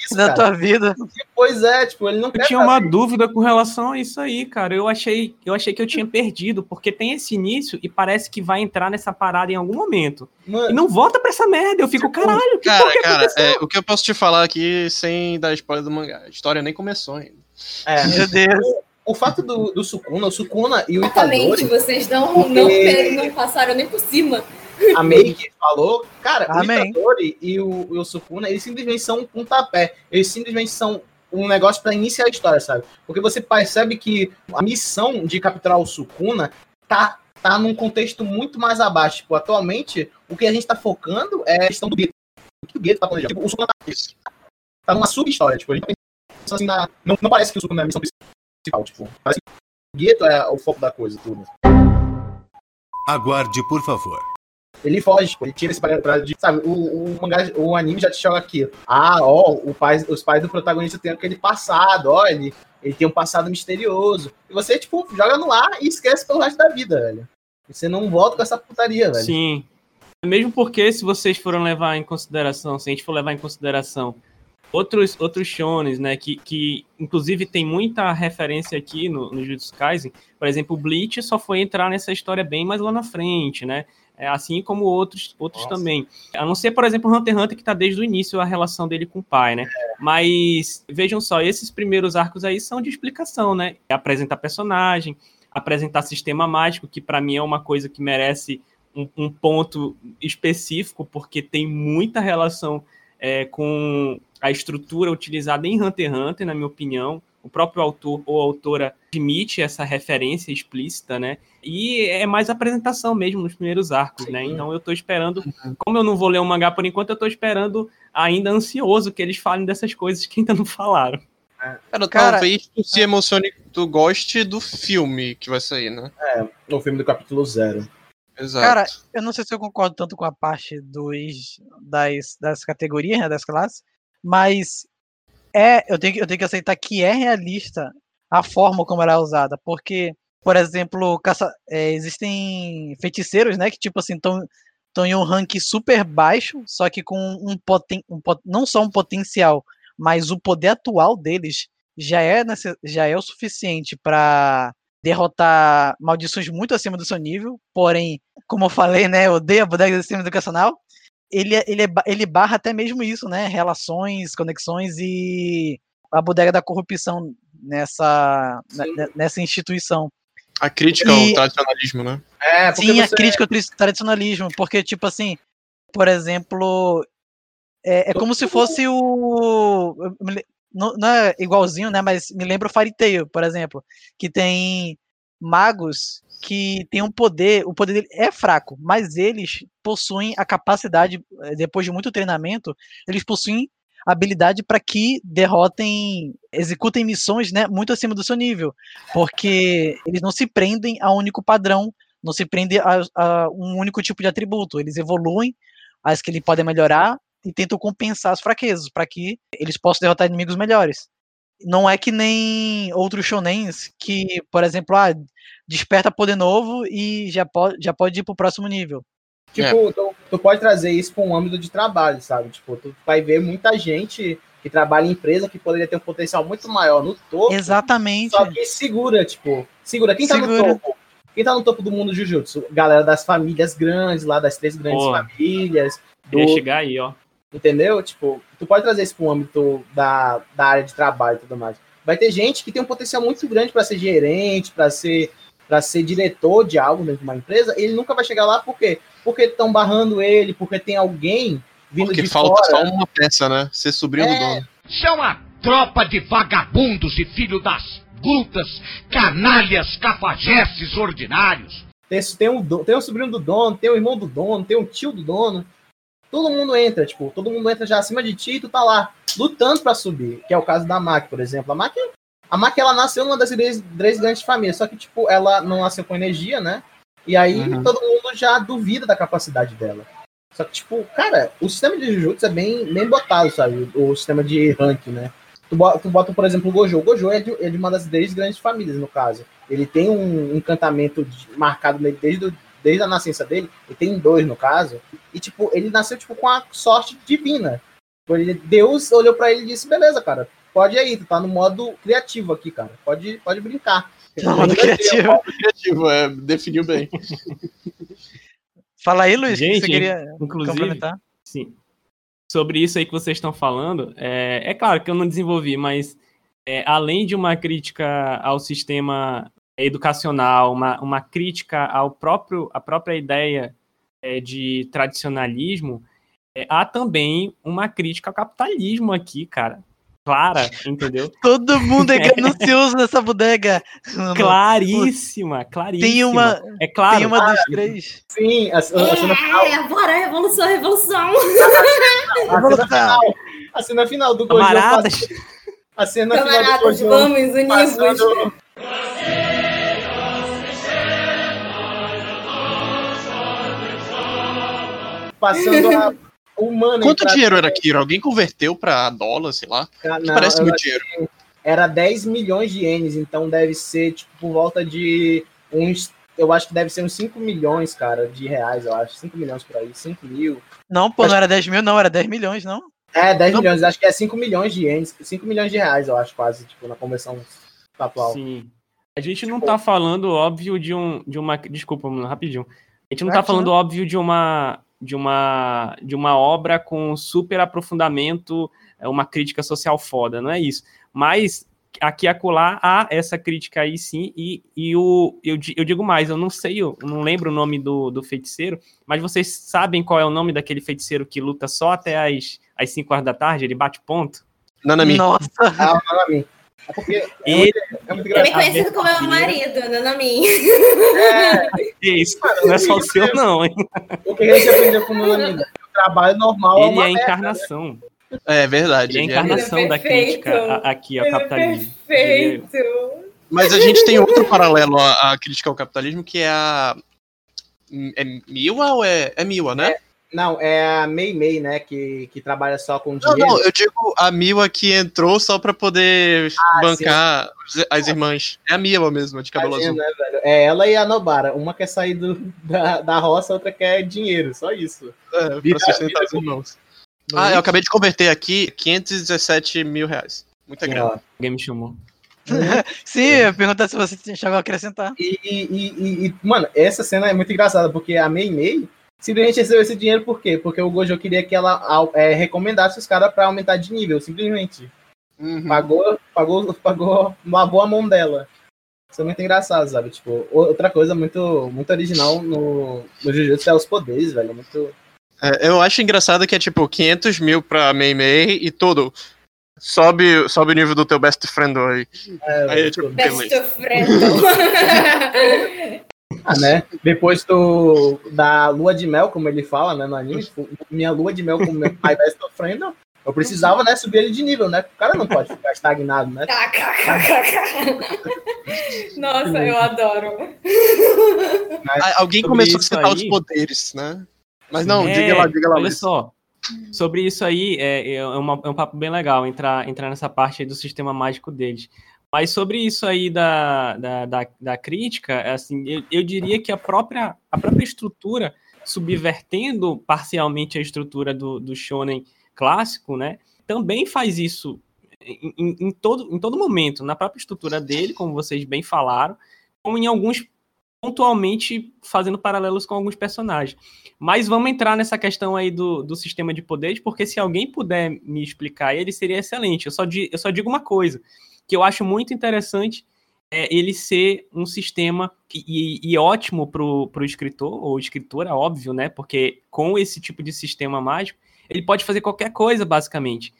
Isso, da cara. tua vida. Pois é, tipo, ele não Eu quer. tinha uma dúvida com relação a isso aí, cara. Eu achei, eu achei que eu tinha perdido, porque tem esse início e parece que vai entrar nessa parada em algum momento. Mano, E não volta pra essa merda. Eu fico, caralho, que Cara, que cara, é, o que eu posso te falar aqui sem dar spoiler do mangá? A história nem começou ainda. É. Meu Deus. O fato do, do Sukuna, o Sukuna e o Exatamente, Itadori, vocês não, Porque- não, não passaram nem por cima. A Meiki falou, cara, Amém. o Itadori e o, e o Sukuna, eles simplesmente são um pontapé. Eles simplesmente são um negócio pra iniciar a história, sabe? Porque você percebe que a missão de capturar o Sukuna tá, tá num contexto muito mais abaixo. Tipo, atualmente, o que a gente tá focando é a questão do Bito. que o Gueto tá planejando. Tipo, o Sukuna tá, tá numa sub-história, tipo, a gente tá pensando assim na... Não, não parece que o Sukuna é a missão principal, tipo, parece que o Gueto é o foco da coisa, tudo. Aguarde, por favor. Ele foge, ele tira esse pra, de, sabe, o, o, mangá, o anime já te joga aqui. Ah, ó, o pai, os pais do protagonista têm aquele passado, ó, ele, ele tem um passado misterioso. E você, tipo, joga no ar e esquece pelo resto da vida, velho. Você não volta com essa putaria, velho. Sim. Mesmo porque, se vocês foram levar em consideração, se a gente for levar em consideração outros, outros shonens, né, que, que inclusive tem muita referência aqui no, no Jujutsu Kaisen, por exemplo, o Bleach só foi entrar nessa história bem mais lá na frente, né, é, assim como outros, outros também. A não ser, por exemplo, o Hunter x Hunter, que está desde o início a relação dele com o pai, né? Mas vejam só, esses primeiros arcos aí são de explicação, né? Apresentar personagem, apresentar sistema mágico, que para mim é uma coisa que merece um, um, ponto específico, porque tem muita relação é, com a estrutura utilizada em Hunter x Hunter, na minha opinião o próprio autor ou autora admite essa referência explícita, né? E é mais apresentação mesmo nos primeiros arcos, né? Sim. né? Então eu tô esperando, como eu não vou ler o mangá por enquanto, eu tô esperando ainda ansioso que eles falem dessas coisas que ainda não falaram. É. Cara, Cara, talvez tu se emocione, tu goste do filme que vai sair, né? É, o filme do capítulo zero. Exato. Cara, eu não sei se eu concordo tanto com a parte dos, das, das categorias, né, das classes, mas é, eu tenho, eu tenho que aceitar que é realista a forma como ela é usada, porque, por exemplo, caça, é, existem feiticeiros, né, que tipo assim, estão em um rank super baixo, só que com um, poten, um não só um potencial, mas o poder atual deles já é, já é o suficiente para derrotar maldições muito acima do seu nível. Porém, como eu falei, né, eu odeio a bodega do sistema educacional ele, é, ele, é, ele barra até mesmo isso, né? Relações, conexões e a bodega da corrupção nessa, nessa instituição. A crítica e, ao tradicionalismo, né? É, sim, você... a crítica ao tradicionalismo, porque, tipo assim, por exemplo, é, é como se fosse o. Não, não, é igualzinho, né? Mas me lembra o Fairy Tail, por exemplo, que tem magos que tem um poder, o poder dele é fraco, mas eles possuem a capacidade, eh, depois de muito treinamento, eles possuem habilidade para que derrotem, executem missões né, muito acima do seu nível, porque eles não se prendem a um único padrão, não se prendem a, a um único tipo de atributo, eles evoluem as que ele podem melhorar e tentam compensar as fraquezas para que eles possam derrotar inimigos melhores. Não é que nem outros shonens que, por exemplo, ah, desperta poder novo e já pode, já pode ir pro próximo nível. Tipo, é. tu, tu, pode trazer isso para um âmbito de trabalho, sabe? Tipo, tu vai ver muita gente que trabalha em empresa que poderia ter um potencial muito maior no topo. Exatamente. Só que segura, tipo, segura. Quem segura. tá no topo? Quem tá no topo do mundo Jujutsu? Galera das famílias grandes, lá das três grandes Pô, famílias. Do... chegar aí, ó. Entendeu? Tipo, tu pode trazer isso para um âmbito da, da área de trabalho e tudo mais. Vai ter gente que tem um potencial muito grande para ser gerente, para ser para ser diretor de algo dentro de uma empresa, ele nunca vai chegar lá por quê? Porque estão barrando ele, porque tem alguém vindo porque de fora. Porque falta só uma peça, né? Ser sobrinho é... do dono. São a tropa de vagabundos e filho das putas, canalhas, cafajestes ordinários. Tem, tem, um, tem um sobrinho do dono, tem um irmão do dono, tem um tio do dono. Todo mundo entra, tipo, todo mundo entra já acima de ti e tu tá lá, lutando para subir. Que é o caso da Mac, por exemplo. A Mac a Mac, ela nasceu numa das três, três grandes famílias, só que, tipo, ela não nasceu com energia, né? E aí uhum. todo mundo já duvida da capacidade dela. Só que, tipo, cara, o sistema de Jujutsu é bem, bem botado, sabe? O sistema de ranking, né? Tu bota, tu bota, por exemplo, o Gojo. O Gojo é de, é de uma das três grandes famílias, no caso. Ele tem um encantamento de, marcado nele desde, desde a nascença dele. Ele tem dois, no caso. E, tipo, ele nasceu, tipo, com a sorte divina. Ele, Deus olhou para ele e disse, beleza, cara, pode aí, tu tá no modo criativo aqui, cara. Pode, pode brincar. No modo criativo. Modo criativo, é, definiu bem. Fala aí, Luiz, Gente, que você queria inclusive, Sim. Sobre isso aí que vocês estão falando, é, é claro que eu não desenvolvi, mas é, além de uma crítica ao sistema educacional, uma, uma crítica ao próprio, à própria ideia é, de tradicionalismo, é, há também uma crítica ao capitalismo aqui, cara clara, entendeu? Todo mundo é ganancioso nessa bodega. Claríssima, claríssima. Tem uma, é claro. tem uma dos três. Sim, a, a cena final. É, bora, revolução, revolução. A cena final, a cena final do Gojo. Camaradas. A cena final do Camaradas, Gojo. vamos unirmos. passando- Passando a humana. Quanto dinheiro era aquilo? Alguém converteu pra dólar, sei lá? Não, Parece muito acho dinheiro. Era 10 milhões de ienes, então deve ser tipo por volta de uns. Eu acho que deve ser uns 5 milhões, cara, de reais, eu acho. 5 milhões por aí, 5 mil. Não, pô, não era 10 mil, não, era 10 milhões, não. É, 10 milhões, acho que é 5 milhões de ienes, 5 milhões de reais, eu acho, quase, tipo, na conversão atual. Sim. A gente não tá falando, óbvio, de um. De uma, desculpa, mano, rapidinho. A gente não tá falando, não. óbvio, de uma. De uma, de uma obra com super aprofundamento, é uma crítica social foda, não é isso. Mas aqui e acolá há essa crítica aí sim, e, e o, eu, eu digo mais, eu não sei, eu não lembro o nome do, do feiticeiro, mas vocês sabem qual é o nome daquele feiticeiro que luta só até as, as 5 horas da tarde, ele bate ponto? Nanami. Nossa. Ah, Nanami. É porque é Ele- muito, é muito Também engraçado. conhecido como meu marido, Nanami. Isso, não é só o seu não, hein? O que a gente aprendeu com o Nanami? né? O trabalho normal é Ele uma é a merda, encarnação. É verdade. Ele é a ele é- encarnação da crítica aqui ao Ele é capitalismo. Perfeito. Mas a gente tem outro paralelo à, à crítica ao capitalismo, que é a. É Miwa ou é. É Miwa, né? Não, é a Mei Mei, né, que, que trabalha só com Não, dinheiro. não, eu digo a Miwa que entrou só pra poder Ah, bancar os- as irmãs. É a Miwa mesmo, de cabelo Tadinha, azul. né, velho? É ela e a Nobara. Uma quer sair do, da, da roça, a outra quer dinheiro. Só isso. É, Vida- pra sustentar os irmãos. Ah, eu acabei de converter aqui 517 mil reais. Muita grana. Alguém me chamou. Sim, eu perguntar se você tinha algo a acrescentar. E, e- e- e, mano, essa cena é muito engraçada, porque a Mei Mei simplesmente recebeu esse dinheiro por quê? Porque o Gojo queria que ela au- é, recomendasse os caras pra aumentar de nível, simplesmente. Uhum. Pagou, pagou, pagou, lavou a mão dela. Isso é muito engraçado, sabe? Tipo, outra coisa muito, muito original no, no Jujutsu é os poderes, velho. Muito. É, eu acho engraçado que é tipo 500 mil pra Mei Mei e tudo. Sobe, sobe o nível do teu best friend aí. É, Aí, tipo, Best beleza. friend. Ah, né? Depois do, da lua de mel, como ele fala, né, no anime, tipo, minha lua de mel com meu pai best friend, eu precisava, né, subir ele de nível, né? O cara não pode ficar estagnado, né? Nossa, eu adoro. Ah, Alguém começou a citar aí- os poderes, né? Mas não, É, diga lá, diga lá. Olha só. Sobre isso aí, é, é, uma- é um papo bem legal entrar, entrar nessa parte aí do sistema mágico deles. Mas sobre isso aí da, da, da, da crítica, é assim, eu, eu diria que a própria, a própria estrutura, subvertendo parcialmente a estrutura do, do shonen clássico, né, também faz isso em, em- todo, em todo momento, na própria estrutura dele, como vocês bem falaram, como em alguns pontualmente fazendo paralelos com alguns personagens. Mas vamos entrar nessa questão aí do, do sistema de poderes, porque se alguém puder me explicar ele, seria excelente. Eu só, di- eu só digo uma coisa, que eu acho muito interessante é ele ser um sistema que- e, e ótimo para o escritor, ou escritora, óbvio, né? Porque com esse tipo de sistema mágico, ele pode fazer qualquer coisa, basicamente.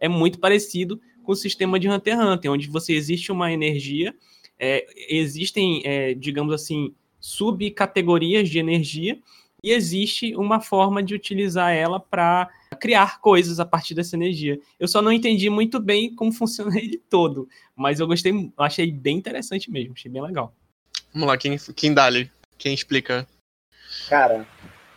é muito parecido com o sistema de Hunter x Hunter, onde você existe uma energia, é, existem, é, digamos assim, subcategorias de energia, e existe uma forma de utilizar ela para criar coisas a partir dessa energia. Eu só não entendi muito bem como funciona ele todo, mas eu gostei, achei bem interessante mesmo, achei bem legal. Vamos lá, quem, quem dá ali? Quem explica? Cara,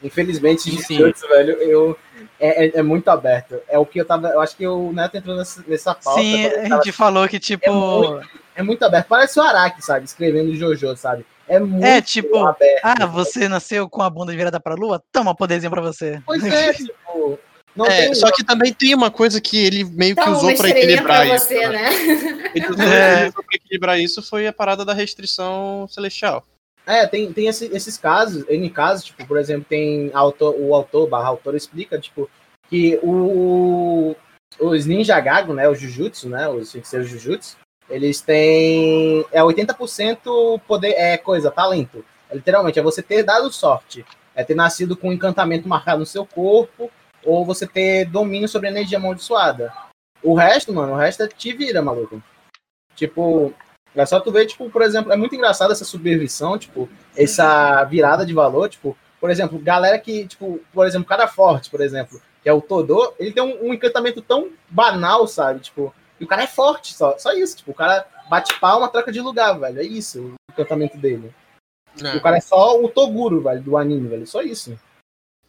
infelizmente, Sim. Jujutsu, velho, eu. É, é, é muito aberto. É o que eu tava. Eu acho que o Neto entrou nessa, nessa pauta. Sim, a tava- gente falou que, tipo. É muito, é muito aberto. Parece o Araki, sabe? Escrevendo Jojo, sabe? É muito É, tipo, aberto. ah, você nasceu com a bunda virada pra lua? Toma poderzinho pra você. Pois é, tipo. Não É, tem- só que também tem uma coisa que ele meio que Toma usou estrelinha equilibrar pra isso. você, né? né? Ele usou, É. pra equilibrar isso foi a parada da restrição celestial. É, tem, tem esse- esses casos, N casos, tipo, por exemplo, tem autor, o autor, barra autor explica, tipo, que o, os ninja gago, né, os jujutsu, né, os feiticeiros jujutsu, eles têm. É 80% poder. É coisa, talento. É, literalmente, é você ter dado sorte. É ter nascido com um encantamento marcado no seu corpo, ou você ter domínio sobre energia amaldiçoada. O resto, mano, o resto é te vira, maluco. Tipo, é só tu ver, tipo, por exemplo, é muito engraçado essa subversão, tipo, essa virada de valor, tipo, por exemplo, galera que, tipo, por exemplo, cara forte, por exemplo, que é o Todô, ele tem um, um encantamento tão banal, sabe? Tipo, e o cara é forte, só, só isso. Tipo, o cara bate palma, troca de lugar, velho. É isso o encantamento dele. É. O cara é só o Toguro, velho, do anime, velho. Só isso.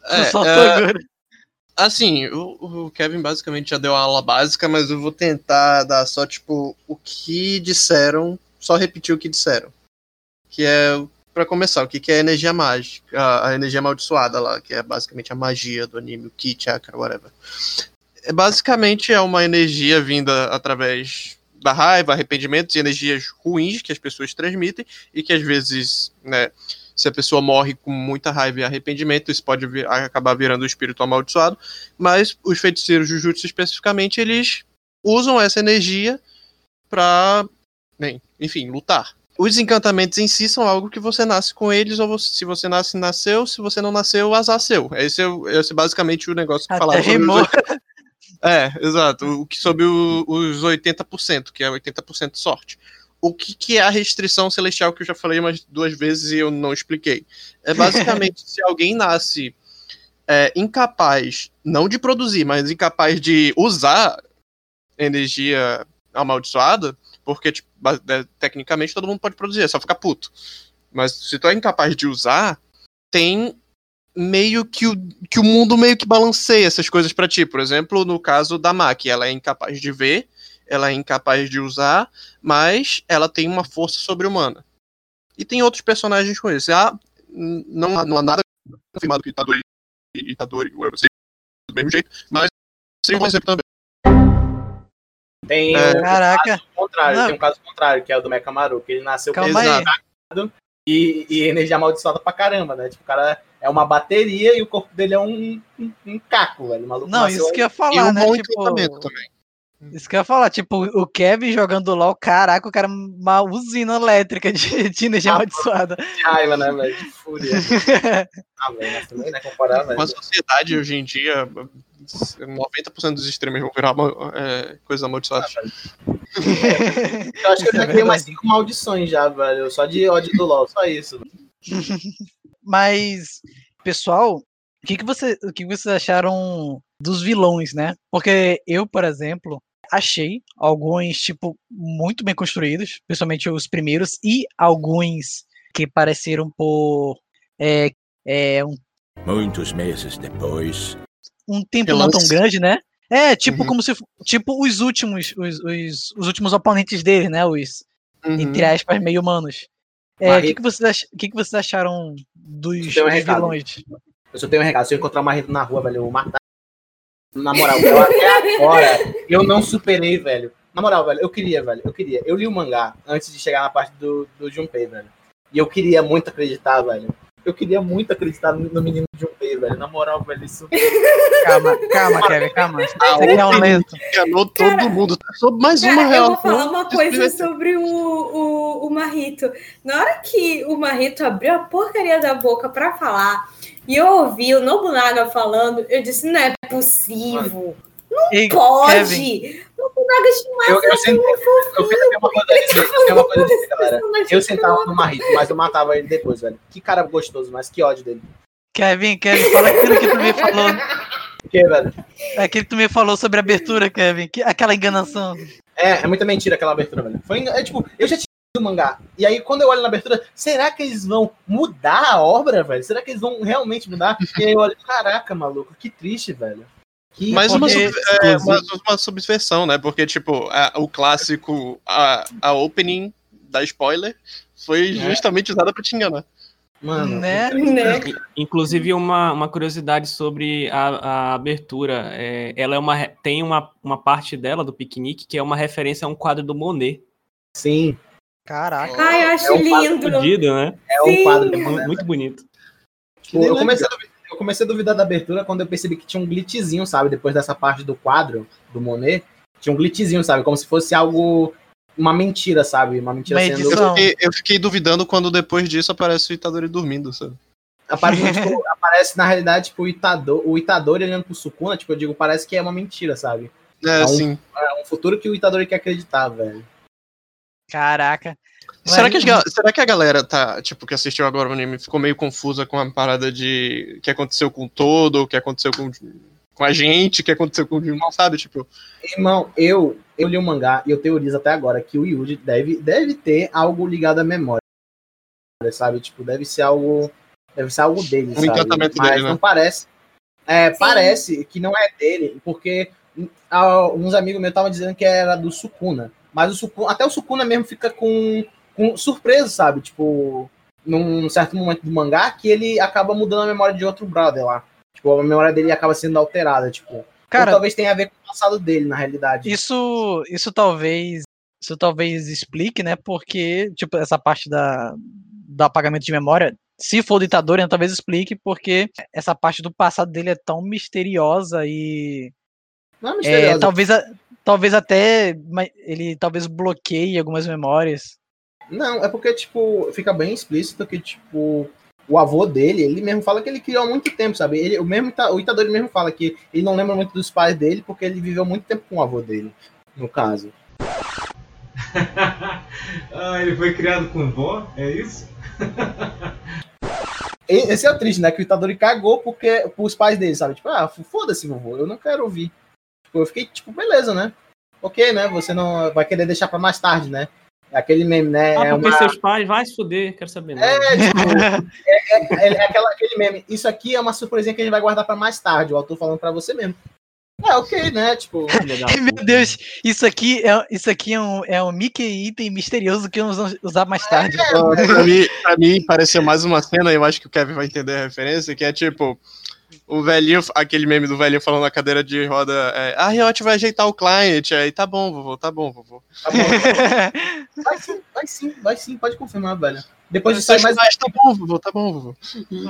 É, Só é, Toguro. Assim, o, o Kevin basicamente já deu a aula básica, mas eu vou tentar dar só, tipo, o que disseram, só repetir o que disseram. Que é, pra começar, o que, que é energia mágica, a, a energia amaldiçoada lá, que é basicamente a magia do anime, o Ki, Chakra, whatever. É, basicamente é uma energia vinda através da raiva, arrependimentos e energias ruins que as pessoas transmitem e que às vezes, né, se a pessoa morre com muita raiva e arrependimento, isso pode vir- acabar virando um espírito amaldiçoado, mas os feiticeiros Jujutsu especificamente, eles usam essa energia pra, bem, enfim, lutar. Os encantamentos em si são algo que você nasce com eles, ou você- se você nasce, nasceu, se você não nasceu, azar seu. Esse é, esse é basicamente o negócio que falava sobre os é, exato. O que sobre o- os 80%, que é 80% sorte. O que, que é a restrição celestial que eu já falei umas duas vezes e eu não expliquei? É basicamente se alguém nasce é, incapaz, não de produzir, mas incapaz de usar energia amaldiçoada, porque tipo, ba- é, tecnicamente todo mundo pode produzir, é só ficar puto. Mas se tu é incapaz de usar, tem meio que o, que o mundo meio que balanceia essas coisas pra ti. Por exemplo, no caso da Maki, ela é incapaz de ver, ela é incapaz de usar, mas ela tem uma força sobre-humana. E tem outros personagens com isso. Ah, não, há- não há nada confirmado que Itadori e Itadori ou eu sei do mesmo jeito, mas seria um exemplo também. Tem É. o Caraca. caso contrário, Não. tem um caso contrário, que é o do Mekamaru, que ele nasceu Calma pesado e, e energia amaldiçoada pra caramba, né? Tipo, o cara é uma bateria e o corpo dele é um, um, um caco, velho. O maluco Não, isso que eu ia E falar, um né? bom Tipo, também. Isso que eu ia falar, tipo, o Kevin jogando LOL, caraca, o cara é uma usina elétrica de, de energia Ah, amaldiçoada. de raiva, né, velho? De fúria. ah, velho, mas também, né? Comparar, velho. Com a sociedade hoje em dia, 90% dos streamers vão virar é, coisas amaldiçoadas. Eu acho que eu já É criei umas verdade. cinco maldições já, velho. Só de ódio do LOL, só isso. Mas, pessoal, o que, que, você, o que vocês acharam dos vilões, né? Porque eu, por exemplo, achei alguns, tipo, muito bem construídos, principalmente os primeiros, e alguns que pareceram por é, é, um, Muitos meses depois. um tempo não tão grande, né? É, tipo, Uhum. como se. Tipo, os últimos. Os, os, os últimos oponentes dele, né? Os, Uhum. entre aspas, meio humanos. É, o que, que, vocês ach- o que, que vocês acharam dos, um dos vilões? Eu só tenho um recado. Se eu encontrar o marido na rua, velho, eu vou matar. Na moral, eu até agora eu não superei, velho. Na moral, velho, eu queria, velho. Eu queria. Eu li o mangá antes de chegar na parte do, do Junpei, velho. E eu queria muito acreditar, velho. Eu queria muito acreditar no, no menino Junpei, velho. Na moral, velho, isso. Calma, calma, Kevin, calma. Você quer um lento? Enganou todo mundo. Sobre mais uma Cara, eu real. vou falar uma coisa sobre o, o, o Marrito. Na hora que o Marrito abriu a porcaria da boca pra falar e eu ouvi o Nobunaga falando, eu disse: não é possível. Ei, Pode! Kevin, Nobunaga demais. Eu, eu, sentei, eu tenho uma coisa uma coisa galera. Eu sentava no Marrito, mas eu matava ele depois, velho. Que cara gostoso, mas que ódio dele. Kevin, Kevin, fala aquilo que tu me falou. O que, velho? Aquilo que tu me falou sobre a abertura, Kevin. que- aquela enganação. É, é muita mentira aquela abertura, velho. Foi, é, tipo, eu já tinha lido o mangá. E aí, quando eu olho na abertura, será que eles vão mudar a obra, velho? Será que eles vão realmente mudar? E aí eu olho, caraca, maluco, que triste, velho. Que Mais uma, sub- é, uma, uma subversão, né? Porque, tipo, a- o clássico, a, a opening da spoiler foi É. justamente usada pra te enganar. Mano, Né? Né? Inclusive, uma, uma curiosidade sobre a, a abertura. é, ela é uma, tem uma, uma parte dela, do piquenique, que é uma referência a um quadro do Monet. sim, Caraca. Ai, eu acho É um lindo. Fudido, né? é um Sim. quadro. É mu- muito bonito. Tipo, eu, comecei a duvidar, eu comecei a duvidar da abertura quando eu percebi que tinha um glitchzinho, sabe? Depois dessa parte do quadro do Monet, tinha um glitchzinho, sabe? Como se fosse algo uma mentira, sabe? Uma mentira Uma sendo. Eu fiquei, eu fiquei duvidando quando depois disso aparece o Itadori dormindo, sabe? Aparece, tipo, aparece, na realidade, tipo, o Itadori, o Itadori olhando pro Sukuna, tipo, eu digo, parece que é uma mentira, sabe? É, um, sim. É um futuro que o Itadori quer acreditar, velho. Caraca. Será que, as será que a galera tá, tipo, que assistiu agora o anime ficou meio confusa com a parada de que aconteceu com o todo, o que aconteceu com, com a gente, o que aconteceu com o Digimon, sabe? Tipo, Irmão, eu, eu li o mangá e eu teorizo até agora que o Yuji deve, deve ter algo ligado à memória, sabe? Tipo, deve ser algo. Deve ser algo dele, Um sabe? encantamento Mas dele, né? não parece. É, Sim. parece que não é dele, porque ah, uns amigos meus estavam dizendo que era do Sukuna. Mas o Sukuna, até o Sukuna mesmo fica com, com surpresa, sabe? Tipo, num certo momento do mangá, que ele acaba mudando a memória de outro brother lá. Tipo, a memória dele acaba sendo alterada, tipo. Cara, Ou talvez tenha a ver com o passado dele, na realidade. Isso, isso talvez, isso talvez explique, né? Porque tipo essa parte da do apagamento de memória, se for ditador, né, talvez explique porque essa parte do passado dele é tão misteriosa e Não é é, misterioso. talvez a- talvez até ele talvez bloqueie algumas memórias. Não, é porque, tipo, fica bem explícito que, tipo, o avô dele, ele mesmo fala que ele criou há muito tempo, sabe? Ele, o, mesmo, o Itadori mesmo fala que ele não lembra muito dos pais dele porque ele viveu muito tempo com o avô dele, no caso. ah, ele foi criado com vó? É isso? Esse é o triste, né? Que o Itadori cagou porque, pros pais dele, sabe? Tipo, ah, foda-se, vovô, eu não quero ouvir. Tipo, eu fiquei, tipo, beleza, né? Ok, né? Você não vai querer deixar pra mais tarde, né? É aquele meme, né? Ah, é porque uma... seus pais, vai se fuder, quero saber não. É, tipo, é, é- é aquela, aquele meme. Isso aqui é uma surpresinha que a gente vai guardar pra mais tarde. O autor falando pra você mesmo. É, ok, né? Tipo. Meu Deus, isso aqui é, isso aqui é um, é um Mickey item misterioso que vamos usar mais tarde. Ah, pra, mim, pra mim, pareceu mais uma cena, eu acho que o Kevin vai entender a referência, que é tipo, o velhinho, aquele meme do velhinho falando na cadeira de roda, é, a Riot vai ajeitar o client, aí tá bom, vovô, tá bom, vovô. Vai sim, vai sim, vai sim, pode confirmar, velho. Depois de Sai sair mais. mais, tá bom, vovô, tá bom, vovô.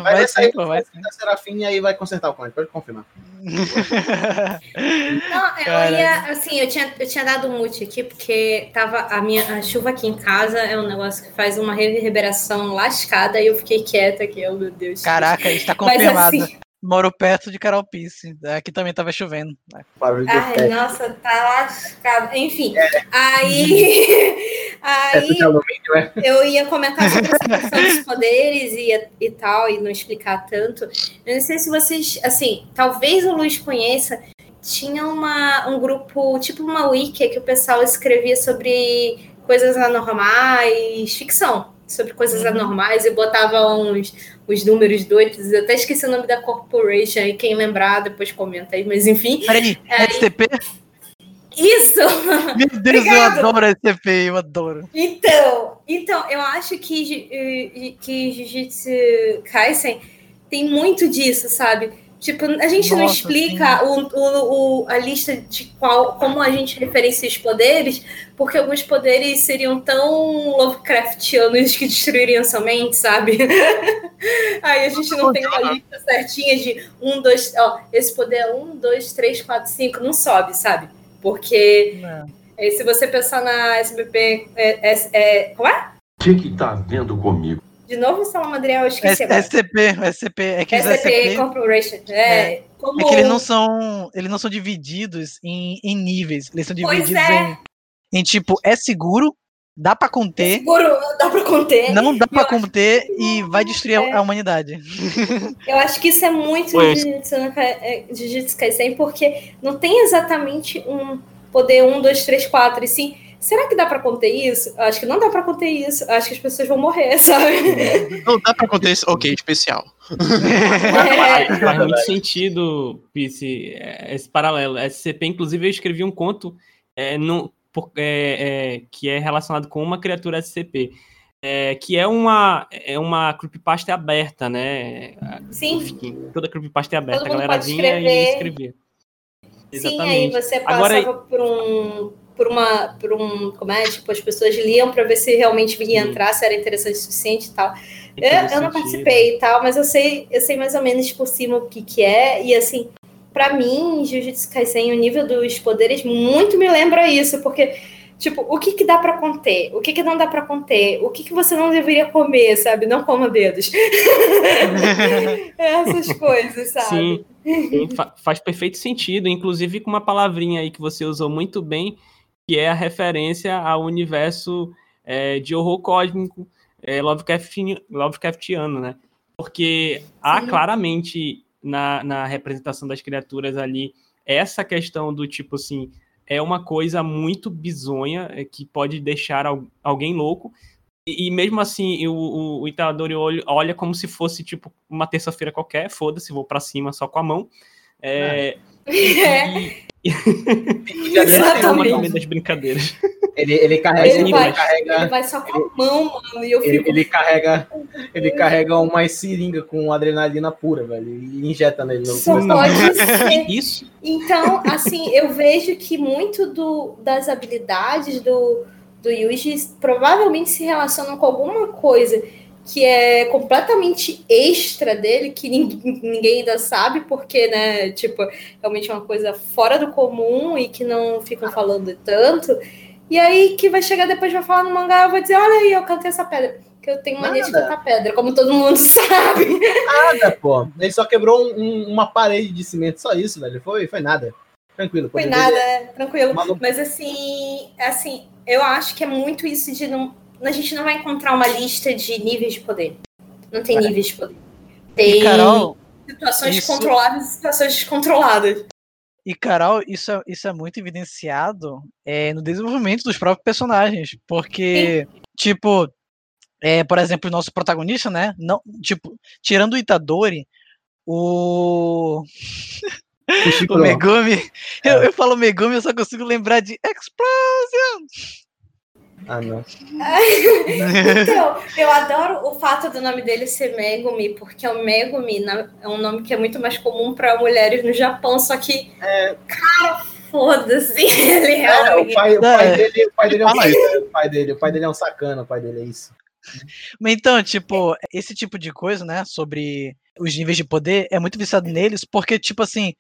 Vai, Vai sair sim, pô, vai da Serafim e aí vai consertar o cliente, pode confirmar. Não, eu Cara. ia, assim, eu tinha, eu tinha dado um mute aqui, porque tava a minha a chuva aqui em casa é um negócio que faz uma reverberação lascada e eu fiquei quieta aqui, oh meu Deus. Caraca, está Mas, confirmado. assim- Moro perto de Carol Pice. Aqui também tava chovendo. De Ai, nossa, tá lascado. Enfim, aí. É tudo de aí alumínio, é? eu ia comentar sobre essa questão dos poderes e, e tal, e não explicar tanto. Eu não sei se vocês. Assim, talvez o Luiz conheça. Tinha uma, um grupo, tipo uma wiki, que o pessoal escrevia sobre coisas anormais, ficção, sobre coisas anormais, e botava uns, os números doidos. Eu até esqueci o nome da corporation, e quem lembrar depois comenta aí, mas enfim. Peraí, Aí- SCP? Isso! Meu Deus, Obrigado. eu adoro SCP, eu adoro. Então, então, eu acho que, Ji- eh, que Jujutsu Kaisen tem muito disso, sabe? Tipo, a gente não Nossa, explica o, o, o- a lista de qual, como a gente referencia os poderes, porque alguns poderes seriam tão Lovecraftianos que destruiriam somente, sabe? Aí a gente não tem uma lista certinha de um, dois, ó, esse poder é um, dois, três, quatro, cinco, não sobe, sabe? Porque eh, se você pensar na SBP, é, é, é, como é? O que que tá vendo comigo? De novo, Salamadriel, eu esqueci agora. SCP, SCP, é que SCP SCP, Corporation. É, como... é que eles não são, eles não são divididos em, em níveis, eles são Pois divididos é. em, em tipo, é seguro, dá pra conter, Seguro, dá pra conter. não dá pra eu conter e vai destruir a- é. a humanidade. Eu acho que isso é muito. Jujutsu é, Jujutsu Kaisen, porque não tem exatamente um poder um, dois, três, quatro, e sim. Será que dá pra conter isso? Eu acho que não dá pra conter isso. Eu acho que as pessoas vão morrer, sabe? Não dá pra acontecer, ok, especial. É. Faz muito sentido, Pice, é, esse paralelo. SCP, inclusive, eu escrevi um conto é, no, por- é, é, que é relacionado com uma criatura SCP. é, que é uma, é uma creepypasta aberta, né? Sim. Enfim, toda creepypasta é aberta, Todo a galera pode vinha e escrever. escrevia. Sim, aí você passava Agora, por um. Por uma. Por um. Como é? Tipo, as pessoas liam pra ver se realmente ia entrar, se era interessante o suficiente e tal. Eu, eu não participei e tal, mas eu sei, eu sei mais ou menos por cima o que, que é. E assim, pra mim, Jujutsu Kaisen, o nível dos poderes muito me lembra isso, porque, Tipo, o que que dá pra conter? O que que não dá pra conter? O que que você não deveria comer, sabe? Não coma dedos. Essas coisas, sabe? Sim, sim, fa- faz perfeito sentido, inclusive com uma palavrinha aí que você usou muito bem, que é a referência ao universo é, de horror cósmico é, Lovecrafti- Lovecraftiano, né? Porque há claramente na, na representação das criaturas ali essa questão do tipo assim, é uma coisa muito bizonha é, que pode deixar al- alguém louco. E, e mesmo assim, o, o, o Itadori olha, como se fosse tipo uma terça-feira qualquer, foda-se, vou pra cima só com a mão. É, É, é uma Exatamente. das brincadeiras. Ele, ele carrega, ele, ele, vai, carrega, ele vai só com a mão, mano. E eu ele, fico. ele carrega, ele carrega uma seringa com adrenalina pura, velho, e injeta nele. No Só pode ser. Isso. Então, assim, eu vejo que muito do, das habilidades do, do Yuji provavelmente se relacionam com alguma coisa que é completamente extra dele, que ninguém, ninguém ainda sabe, porque, né, tipo, realmente é uma coisa fora do comum e que não ficam falando tanto. E aí que vai chegar depois, vai falar no mangá, eu vou dizer, olha aí, eu cantei essa pedra. Que eu tenho mania de cantar pedra, como todo mundo sabe. Nada, pô. Ele só quebrou um- um- uma parede de cimento, só isso, velho. Foi, foi nada. Tranquilo. Foi nada, é, tranquilo. Maluco. Mas assim, assim, eu acho que é muito isso de não. A gente não vai encontrar uma lista de níveis de poder. Não tem níveis de poder. Tem E Carol, situações isso- controláveis e situações descontroladas. E, Carol, isso é, isso é muito evidenciado é, no desenvolvimento dos próprios personagens. Porque, tipo, é, por exemplo, o nosso protagonista, né? Não, tipo, tirando o Itadori, o. O Megumi. Eu, eu falo Megumi, eu só consigo lembrar de Explosion! Ah, não. Então, eu adoro o fato do nome dele ser Megumi, porque o Megumi é um nome que é muito mais comum para mulheres no Japão, só que, cara, foda-se, ele É, realmente. o pai, o pai dele, o pai dele é um sacana, o pai dele, o pai dele é um sacana, o pai dele é isso. Mas então, tipo, esse tipo de coisa, né, sobre os níveis de poder, é muito viciado neles, porque, tipo assim,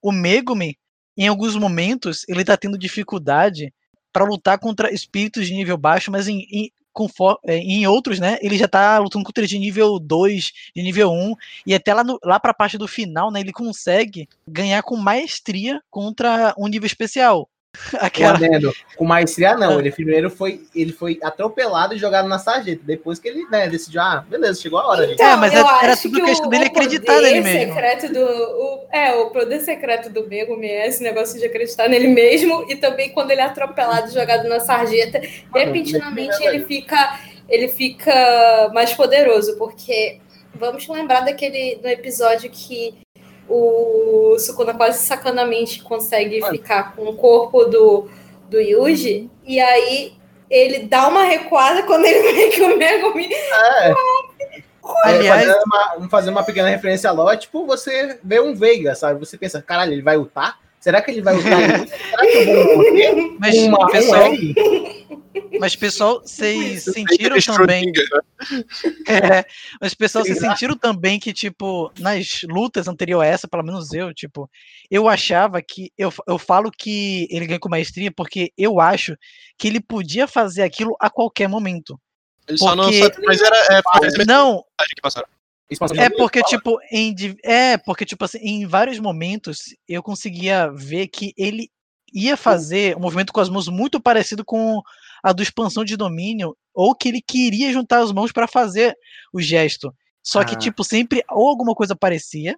o Megumi, em alguns momentos, ele tá tendo dificuldade pra lutar contra espíritos de nível baixo, mas em, em, confo- é, em outros, né, ele já tá lutando contra de nível 2, de nível 1, e até lá, no, lá pra parte do final, né, ele consegue ganhar com maestria contra um nível especial. Aquela... adendo. Com maestria, não. Ah. Ele primeiro foi, ele foi atropelado e jogado na sarjeta. Depois que ele né, decidiu, ah, beleza, chegou a hora. gente. É, mas eu era tudo que questão o- dele o acreditar nele mesmo. Secreto do, o, é, o poder secreto do Megumi é esse negócio de acreditar nele mesmo e também quando ele é atropelado e jogado na sarjeta, repentinamente ele fica, ele fica mais poderoso, porque vamos lembrar daquele no episódio que o Sukuna quase sacanamente consegue ficar com o corpo do, do Yuji, e aí ele dá uma recuada quando ele vê que o Megumi É. Aliás- fazer uma, vamos fazer uma pequena referência a Ló, tipo, você vê um Veiga, sabe? Você pensa, caralho, ele vai lutar? Será que ele vai lutar? Será que eu vou morrer? Mas, uma, pessoal? Mas, pessoal, vocês Isso, sentiram também. É, mas, pessoal, vocês sentiram também que, tipo, nas lutas anteriores a essa, pelo menos eu, tipo, eu achava que. Eu, eu falo que ele ganhou com maestria porque eu acho que ele podia fazer aquilo a qualquer momento. Ele só não Porque- sabe, mas era é, Não, é porque, tipo, em, é porque, tipo assim, em vários momentos eu conseguia ver que ele ia fazer um movimento com as mãos muito parecido com a do expansão de domínio, ou que ele queria juntar as mãos para fazer o gesto. Só que, Ah. tipo, sempre ou alguma coisa aparecia,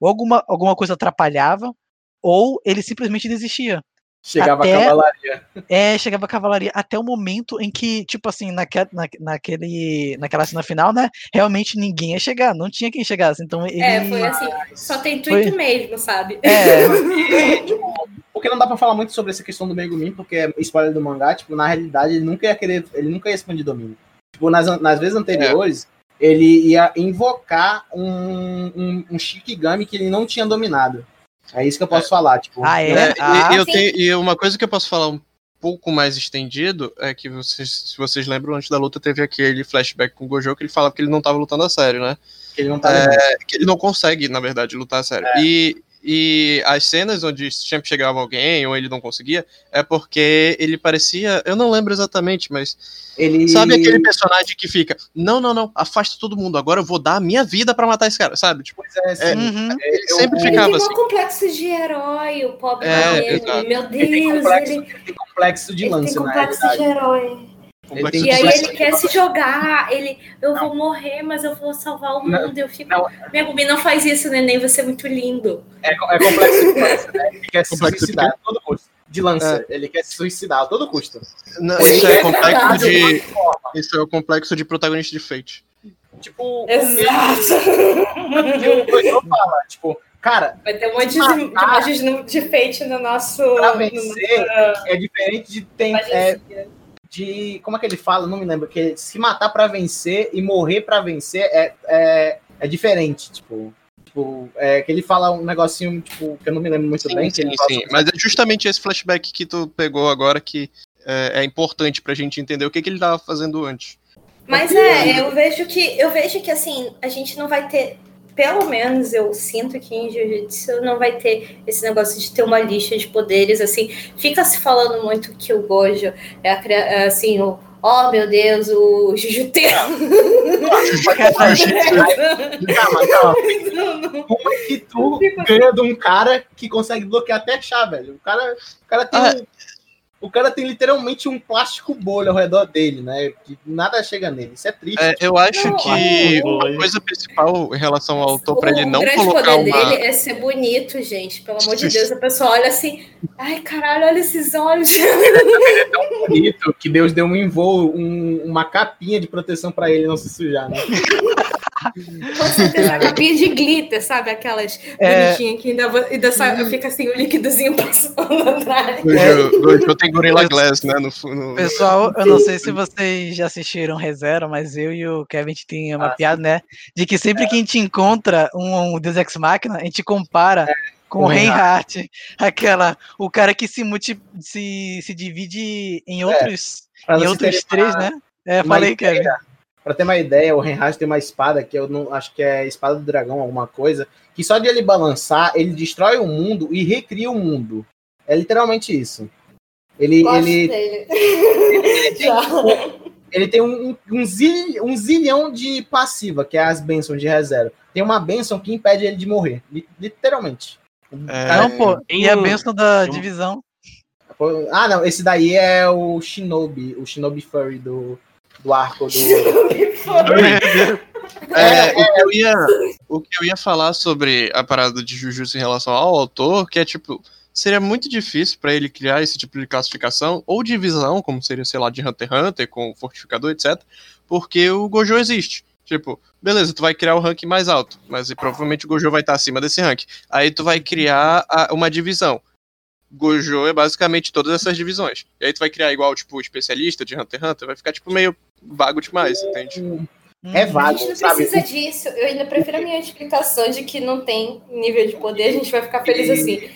ou alguma, alguma coisa atrapalhava, ou ele simplesmente desistia. Chegava Até- a cavalaria. É, chegava a cavalaria até o momento em que, tipo assim, naque, na, naquele, naquela cena final, né? Realmente ninguém ia chegar, não tinha quem chegasse. Então ele. É, foi assim, só tem Foi- tweet mesmo, sabe? É, Porque não dá pra falar muito sobre essa questão do Megumin, porque é spoiler do mangá, tipo, na realidade ele nunca ia querer, ele nunca ia expandir domínio. Tipo, nas, nas vezes anteriores, ele ia invocar um, um, um Shikigami que ele não tinha dominado. É isso que eu posso falar, tipo. Ah, é? É, e- Ah, e, eu tenho, e uma coisa que eu posso falar um pouco mais estendido é que vocês, se vocês lembram, antes da luta teve aquele flashback com o Gojo que ele falava que ele não tava lutando a sério, né? que ele não tá É, que ele não consegue, na verdade, lutar a sério. É. E, E as cenas onde sempre chegava alguém ou ele não conseguia, é porque ele parecia. Eu não lembro exatamente, mas. Ele... Sabe aquele personagem que fica. Não, não, não, afasta todo mundo. Agora eu vou dar a minha vida pra matar esse cara, sabe? Tipo, Pois é, é, sim. Uhum. ele eu- sempre eu- Ele ficava tem assim. um complexo de herói, o pobre É, dele. Meu Ele tem Deus, complexo, ele, ele tem complexo de ele tem lance, na complexo de realidade. herói. Ele E aí ele quer se jogar, ele, eu vou morrer, mas eu vou salvar o Não, mundo. Eu fico, não. minha Gumi, não faz isso, neném, você é muito lindo. É, é complexo de lance, né? Ele quer se Complexo de suicidar a todo custo. De lança. Ele quer se suicidar a todo custo. Não, isso é quer complexo de. Isso é o complexo de protagonista de Fate. Tipo, Exato. que o fala, tipo, cara, Vai ter um monte de, de Ah, imagens no- de fate no nosso. pra no vencer nosso- é diferente de tem, é, de como é que ele fala? Não me lembro. Que se matar pra vencer e morrer pra vencer é, é, é diferente, tipo. Tipo, é, que ele fala um negocinho, tipo, que eu não me lembro muito Sim, bem. que sim, ele fala sim. sobre- Mas é justamente esse flashback que tu pegou agora que é, é importante pra gente entender o que, que ele tava fazendo antes. Mas é, eu vejo que eu vejo que assim, a gente não vai ter, pelo menos eu sinto que em Jiu-Jitsu não vai ter esse negócio de ter uma lista de poderes assim. Fica se falando muito que o Gojo é, é, assim, o Oh meu Deus, o Jujuteiro. Calma, calma. Como é que tu ganha de um cara que consegue bloquear até chá, velho? O cara, o cara tem. Ah. um- o cara tem literalmente um plástico bolha ao redor dele, né? Que nada chega nele. Isso é triste. É, eu acho Não, que não. a coisa principal em relação ao autor pra ele o não grande colocar poder uma. dele é ser bonito, gente. Pelo amor de Deus, a pessoa olha assim, ai caralho, olha esses olhos. bonito que Deus deu um envoo, um- uma capinha de proteção pra ele não se sujar, né? Com certeza, capinha de glitter, sabe? Aquelas É. bonitinhas que ainda, ainda sai, fica assim o líquidozinho passando atrás. Gojo, Gojo tem Gorilla Glass, né? No, no... Pessoal, eu não sei se vocês já assistiram ReZero, mas eu e o Kevin tinha uma Ah, piada, né? De que sempre que a gente encontra um, um Deus Ex Machina, a gente compara com com o Reinhardt, aquela, o cara que se, multi, se, se divide em outros, Pra em outros três, uma- né? É, falei, Kevin. Pra ter uma ideia, o Reinhardt tem uma espada que eu não acho que é espada do dragão, alguma coisa, que só de ele balançar, ele destrói o mundo e recria o mundo. É literalmente isso. Ele, Gosto ele, dele. ele tem, ele tem um, um, zil- um zilhão de passiva, que é as bênçãos de reserva. Tem uma bênção que impede ele de morrer. li- Literalmente. É, Não, pô, e a bênção da divisão. Ah, não, esse daí é o Shinobi, o Shinobi Furry do, do arco do. É, o, que eu ia, o que eu ia falar sobre a parada de Jujutsu em relação ao autor, que é tipo, seria muito difícil pra ele criar esse tipo de classificação ou divisão, como seria, sei lá, de Hunter x Hunter, com fortificador, etc. Porque o Gojo existe. Tipo, beleza, tu vai criar o rank mais alto, mas provavelmente o Gojo vai estar acima desse rank. Aí tu vai criar a- uma divisão. Gojo é basicamente todas essas divisões. E aí tu vai criar igual, tipo, especialista de Hunter x Hunter, vai ficar, tipo, meio vago demais, entende? É A vago, gente não sabe? precisa disso. Eu ainda prefiro a minha explicação de que não tem nível de poder, a gente vai ficar feliz assim.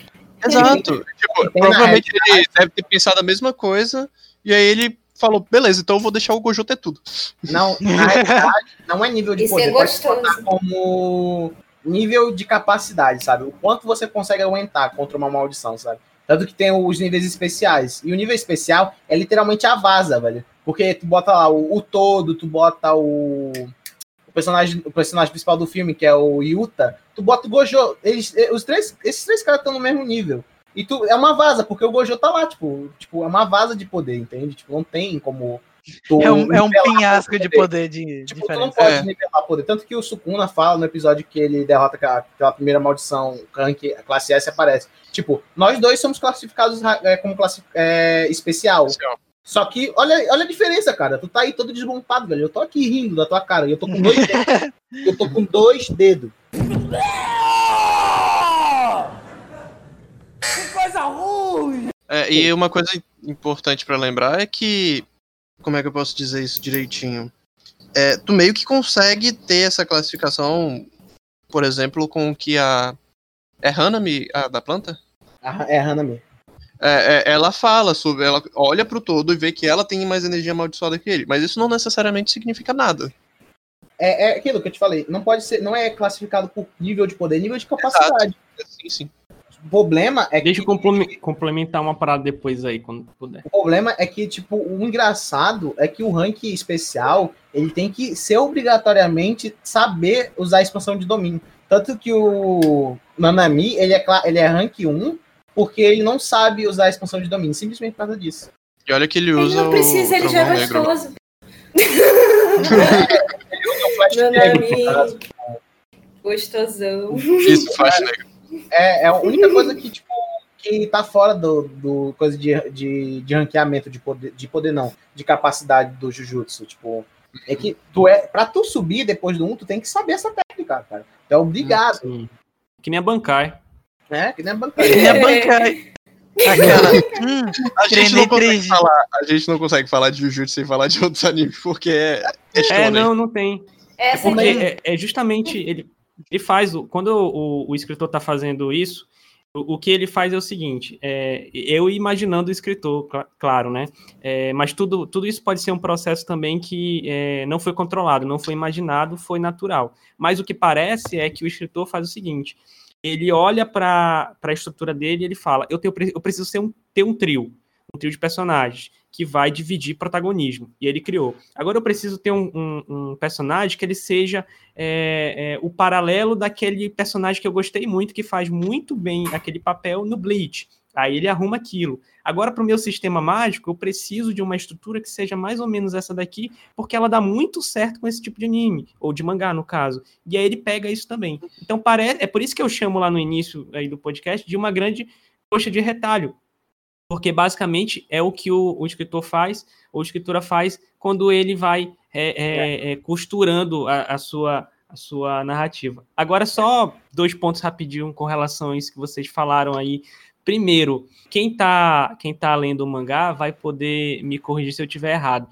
Exato. Tipo, provavelmente ele deve ter pensado a mesma coisa, e aí ele falou, beleza, então eu vou deixar o Gojo ter tudo. Não, na realidade, não é nível de Isso poder. é pode gostoso. como nível de capacidade, sabe? O quanto você consegue aguentar contra uma maldição, sabe? Tanto que tem os níveis especiais. E o nível especial é literalmente a vaza, velho. Porque tu bota lá o, o todo, tu bota o, o personagem, o personagem principal do filme, que é o Yuta, tu bota o Gojo. Eles, os três, esses três caras estão no mesmo nível. E tu, é uma vaza, porque o Gojo tá lá, tipo, tipo, é uma vaza de poder, entende? Tipo, não tem como. É um, é um nivelar penhasco de poder. poder de Tipo, tu não diferença. pode É. nivelar poder. Tanto que o Sukuna fala no episódio que ele derrota aquela, aquela primeira maldição, rank, a classe S aparece. Tipo, nós dois somos classificados é, como classi é, especial. Só que, olha, olha a diferença, cara. Tu tá aí todo desmontado, velho. Eu tô aqui rindo da tua cara. E eu tô com dois dedos. Eu tô com dois dedos. É, e uma coisa importante pra lembrar é que. Como é que eu posso dizer isso direitinho? É, tu meio que consegue ter essa classificação, por exemplo, com o que a. É Hanami, a da planta? É, Hanami. É, é, ela fala sobre. Ela olha pro todo e vê que ela tem mais energia amaldiçoada que ele. Mas isso não necessariamente significa nada. é, é aquilo que eu te falei, não pode ser, não é classificado por nível de poder, nível de capacidade. Sim, sim. O problema é Deixa que eu complemen- complementar uma parada depois aí, quando puder. o problema é que tipo o engraçado é que o rank especial ele tem que ser obrigatoriamente saber usar a expansão de domínio. Tanto que o Nanami, ele é ele é rank 1 porque ele não sabe usar a expansão de domínio, simplesmente por causa disso. E olha que ele Ele usa não precisa, o ele já é trovão negro. gostoso. Flash Nanami. negro, Gostosão. Isso, flash negro. É, é a única coisa que, tipo, que tá fora do, do coisa de, de, de ranqueamento de poder, de poder não, de capacidade do Jujutsu, tipo, é que tu é, pra tu subir depois do 1, tu tem que saber essa técnica, cara. Tu é obrigado, Sim. Que nem a Bankai. né? Que nem a bancada. Minha bancada. Aquela. Hum, A gente, não consegue falar, a gente não consegue falar de Jujutsu sem falar de outros animes, porque é, é É, não, não tem. Essa Porque aqui. é, é justamente ele, ele faz quando o, o escritor está fazendo isso, o, que ele faz é o seguinte: é, eu imaginando o escritor, cla- claro, né? É, mas tudo, tudo isso pode ser um processo também que é, não foi controlado, não foi imaginado, foi natural. Mas o que parece é que o escritor faz o seguinte: ele olha para a estrutura dele e ele fala: eu, tenho, eu preciso ser um, ter um trio, um trio de personagens que vai dividir protagonismo. E ele criou. Agora eu preciso ter um, um- um personagem que ele seja é, é, o paralelo daquele personagem que eu gostei muito, que faz muito bem aquele papel no Bleach. Aí ele arruma aquilo. Agora, para o meu sistema mágico, eu preciso de uma estrutura que seja mais ou menos essa daqui, porque ela dá muito certo com esse tipo de anime, ou de mangá, no caso. E aí ele pega isso também. Então, parece, é por isso que eu chamo lá no início aí do podcast de uma grande coxa de retalho, porque basicamente é o que o, o escritor faz, ou a escritora faz, quando ele vai é, é, é, costurando a, a sua, a sua narrativa. Agora, só dois pontos rapidinho com relação a isso que vocês falaram aí. Primeiro, quem tá, quem tá lendo o mangá vai poder me corrigir se eu estiver errado.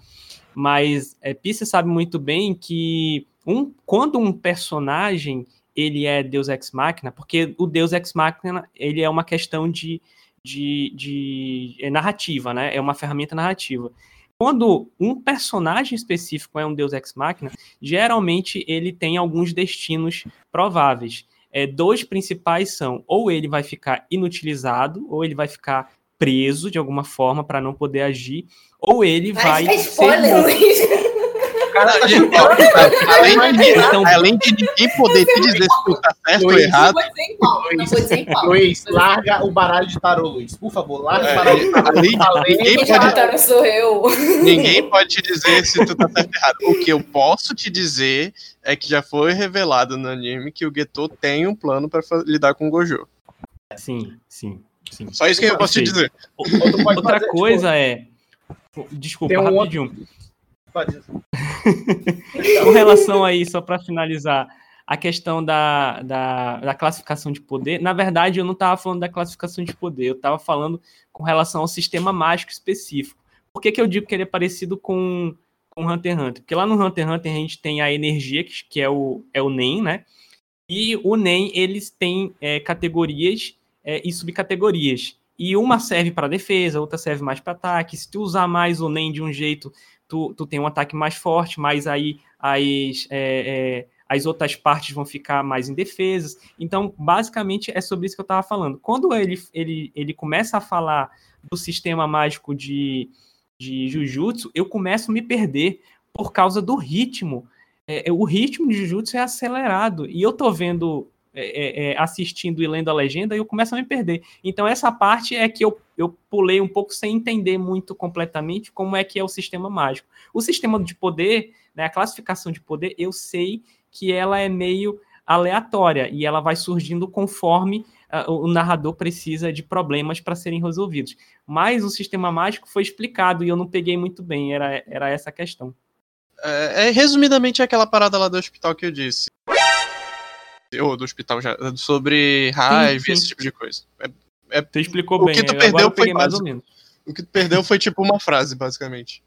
Mas é, Pisa sabe muito bem que um, quando um personagem ele é Deus Ex Machina, porque o Deus Ex Machina ele é uma questão de, de, de é narrativa, né? É uma ferramenta narrativa. Quando um personagem específico é um Deus Ex Machina, geralmente ele tem alguns destinos prováveis. É, dois principais são ou ele vai ficar inutilizado, ou ele vai ficar preso de alguma forma para não poder agir, ou ele vai Mas ser spoiler, morto. Luiz. Cara, além, de, Então- além de ninguém poder te dizer se tu tá certo ou errado. Luiz, larga o baralho de tarô, Luiz. Por favor, larga É, o baralho de tarô. além ninguém pode- sou eu. ninguém pode te dizer se tu tá certo ou errado. O que eu posso te dizer é que já foi revelado no anime que o Geto tem um plano pra fa- lidar com o Gojo. Sim, sim, sim. Só isso que eu posso te dizer. Outra fazer, tipo, coisa é. Desculpa, um outro- pode- Com relação aí, só para finalizar, a questão da, da, da classificação de poder, na verdade, eu não estava falando da classificação de poder, eu estava falando com relação ao sistema mágico específico. Por que, que eu digo que ele é parecido com, com Hunter x Hunter? Porque lá no Hunter x Hunter a gente tem a energia, que, que é, o, é o NEM, né? E o NEM, eles têm é, categorias é, e subcategorias. E uma serve para defesa, outra serve mais para ataque. Se tu usar mais o NEM de um jeito, tu, tu tem um ataque mais forte, mas aí as, é, é, as outras partes vão ficar mais indefesas. Então, basicamente, é sobre isso que eu estava falando. Quando ele, ele, ele começa a falar do sistema mágico de, de Jujutsu, eu começo a me perder por causa do ritmo. É, é, o ritmo de Jujutsu é acelerado. E eu tô vendo, é, é, assistindo e lendo a legenda, e eu começo a me perder. Então, essa parte é que eu, eu pulei um pouco sem entender muito completamente como é que é o sistema mágico. O sistema de poder, né, a classificação de poder, eu sei que ela é meio aleatória e ela vai surgindo conforme uh, o narrador precisa de problemas para serem resolvidos. Mas o sistema mágico foi explicado e eu não peguei muito bem, era, era essa a questão. É, é, resumidamente, é aquela parada lá do hospital que eu disse. Ou do hospital já, sobre raiva sim. e esse tipo de coisa. É, Tu explicou o bem, que tu agora perdeu foi mais ou menos. O que tu perdeu foi tipo uma frase, basicamente.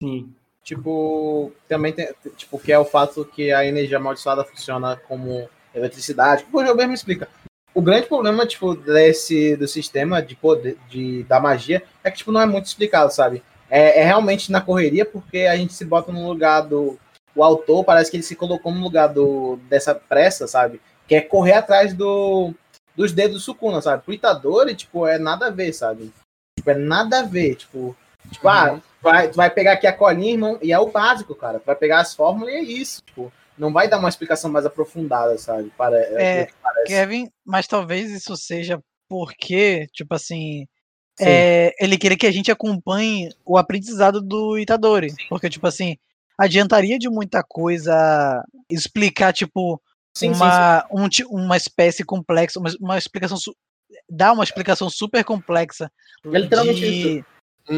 Sim. Tipo, também tem, tipo, que é o fato que a energia amaldiçoada funciona como eletricidade. O jogo mesmo explica. O grande problema, tipo, desse do sistema de poder, de, da magia, é que, tipo, não é muito explicado, sabe? É, é realmente na correria, porque a gente se bota no lugar do, o autor parece que ele se colocou no lugar do, dessa pressa, sabe? Que é correr atrás do, dos dedos do Sukuna, sabe? Pro Itadori, tipo, é nada a ver, sabe? Tipo, é nada a ver, tipo... Tipo, ah, vai, tu vai pegar aqui a colinha, irmão, e é o básico, cara. Tu vai pegar as fórmulas e é isso, tipo... Não vai dar uma explicação mais aprofundada, sabe? Para, É, que parece. Kevin, mas talvez isso seja porque, tipo assim, é, ele queria que a gente acompanhe o aprendizado do Itadori. Porque, tipo assim, adiantaria de muita coisa explicar, tipo, Sim, sim, uma, um uma espécie complexa, uma, uma explicação. dar uma explicação super complexa É literalmente de, isso.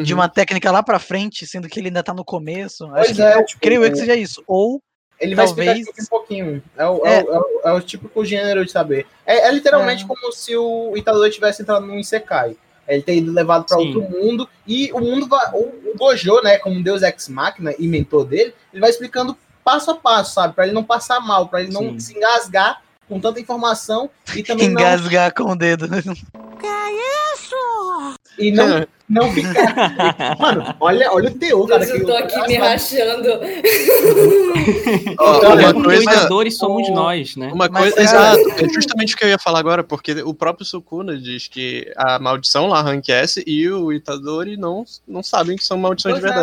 de Uhum. uma técnica lá pra frente, sendo que ele ainda tá no começo. Pois Acho que, é, eu tipo, creio eu que é- seja isso. Ou Ele vai talvez. explicar isso um pouquinho. É o, é. o- é o, é o típico gênero de saber. É, é literalmente como se o Itadori tivesse entrado num Isekai. Ele ter ido levado para Sim. outro mundo e o mundo vai. O, o Gojo, né, como Deus Ex Machina e mentor dele, ele vai explicando passo a passo, sabe? Para ele não passar mal, para ele não Sim. se engasgar com tanta informação e também não, Engasgar com o dedo. e não, não ficar. Mano, olha, olha o teor, cara. Eu que tô aqui me rachando. Olha, uma coisa, Criadores somos o- nós, né? uma Mas, coisa, cara- exato, é justamente o que eu ia falar agora, porque o próprio Sukuna diz que a maldição lá, Rank S, e o Itadori não, não sabem que são maldições de Pois é.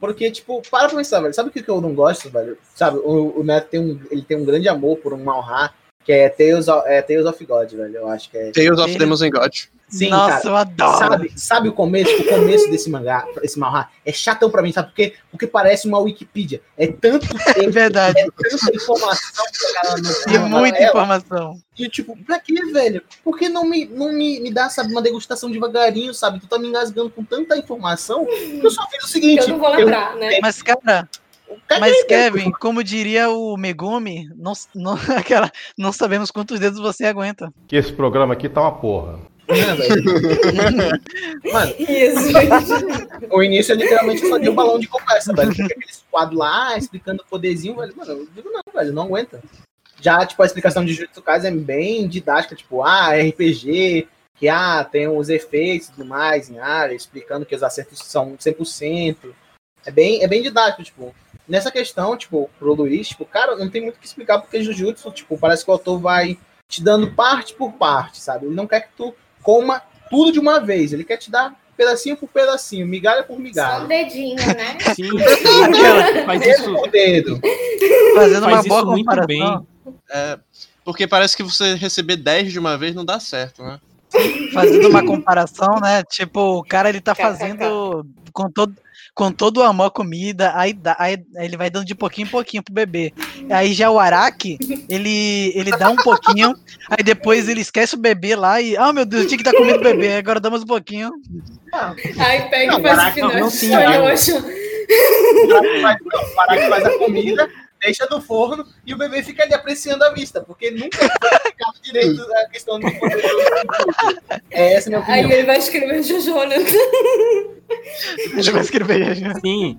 Porque, tipo, para pra pensar, velho. Sabe o que que eu não gosto, velho? Sabe, o, o Neto tem um, ele tem um grande amor por um Malha, que é Tales of, é Tales of God, velho. Eu acho que é. Tales of Demons and God. Sim, Nossa, cara. eu adoro. Sabe, sabe o começo? O começo desse mangá, esse Malha, é chatão pra mim, sabe? Porque, porque parece uma Wikipedia. É tanto É texto, verdade. é tanta informação que cara E muita ela. informação. E tipo, pra que, velho? Por que não me, não me, me dá, sabe, uma degustação devagarinho, sabe? Tu tá me engasgando com tanta informação. Eu só fiz o seguinte. Eu não vou lembrar, né? Mas, cara, mas. Kevin, como diria o Megumi, não, não, aquela, não sabemos quantos dedos você aguenta. Que esse programa aqui tá uma porra. É, velho. Mano, Isso, gente. o início é literalmente só de um balão de conversa, velho. Fica aqueles quadros lá, explicando o poderzinho, velho. Mano, eu digo não, velho, não aguenta. Já, tipo, a explicação de Jujutsu Kaisen é bem didática, tipo, ah, RPG, que, ah, tem os efeitos e tudo mais em área, explicando que os acertos são 100%. É bem, é bem didático, tipo. Nessa questão, tipo, pro Luiz, tipo, cara, não tem muito o que explicar, porque Jujutsu, tipo, parece que o autor vai te dando parte por parte, sabe? Ele não quer que tu coma tudo de uma vez, ele quer te dar pedacinho por pedacinho, migalha por Só um migalha. dedinho, né? Sim, aquela, faz Dedo isso, por dedo. Fazendo uma faz boa isso muito comparação. bem. É, porque parece que você receber 10 de uma vez não dá certo, né? Fazendo uma comparação, né? Tipo, o cara ele tá fazendo com todo, com todo o amor a comida, aí, dá, aí ele vai dando de pouquinho em pouquinho pro bebê. Aí já o Araki, ele, ele dá um pouquinho, aí depois ele esquece o bebê lá e, ah, meu Deus, eu tinha que estar comendo o bebê, agora dá mais um pouquino. Aí pega e faz o final. não, sim, parar que faz a comida, deixa no forno e o bebê fica ali apreciando a vista, porque nunca explicado direito a questão do. É essa a minha Aí opinião. ele vai escrever Jojo, né? Ele vai escrever. Sim.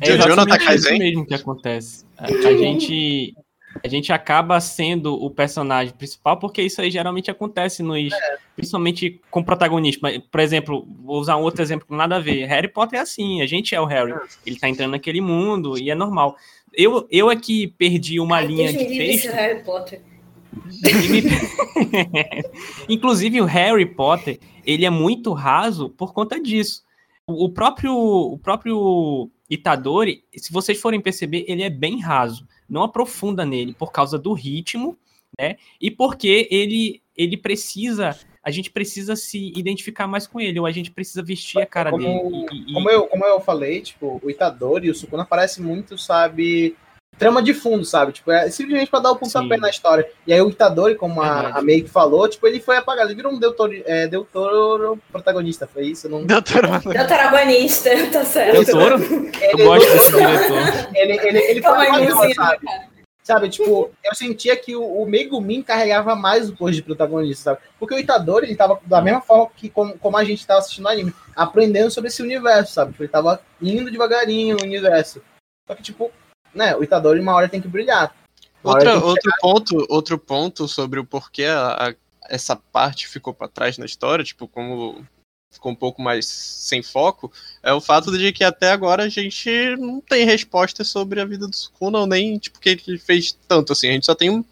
É Jojo não tá exatamente isso mesmo que acontece. A, gente a gente acaba sendo o personagem principal porque isso aí geralmente acontece nos principalmente com protagonista. Mas, Por exemplo, vou usar um outro exemplo com nada a ver. Harry Potter é assim, a gente é o Harry. Ele tá entrando naquele mundo e é normal. Eu, eu é que perdi uma Ai, linha de texto. Harry Potter. Me- Inclusive o Harry Potter, ele é muito raso por conta disso. O o próprio, o próprio Itadori, se vocês forem perceber, ele é bem raso. Não aprofunda nele por causa do ritmo, né? E porque ele, ele precisa, a gente precisa se identificar mais com ele, ou a gente precisa vestir a cara Como, dele. E- como, eu, como eu falei, tipo, o Itadori e o Sukuna parecem muito, sabe, trama de fundo, sabe? Tipo, é simplesmente pra dar o pontapé na história. E aí o Itadori, como a, a Meik falou, tipo, ele foi apagado, ele virou um Deutoro, é, Deutoro protagonista, foi isso? Não... Doutor, Deuteragonista, tá certo. Eu Toro? Eu gosto desse diretor. Ele, ele, ele foi aí, apagado, Lucinha, sabe? cara. Sabe, tipo, eu sentia que o, o Megumin carregava mais o posto de protagonista, sabe? Porque o Itadori, ele tava da mesma forma que como, como a gente tava assistindo o anime, aprendendo sobre esse universo, sabe? Tipo, ele tava indo devagarinho no universo. Só que, tipo, né, o Itadori uma hora tem que brilhar. Outra, que outro, ponto, outro ponto sobre o porquê a- a- essa parte ficou pra trás na história, tipo, como ficou um pouco mais sem foco, é o fato de que até agora a gente não tem resposta sobre a vida do Sukuna, ou nem tipo que ele fez tanto assim. A gente só tem um,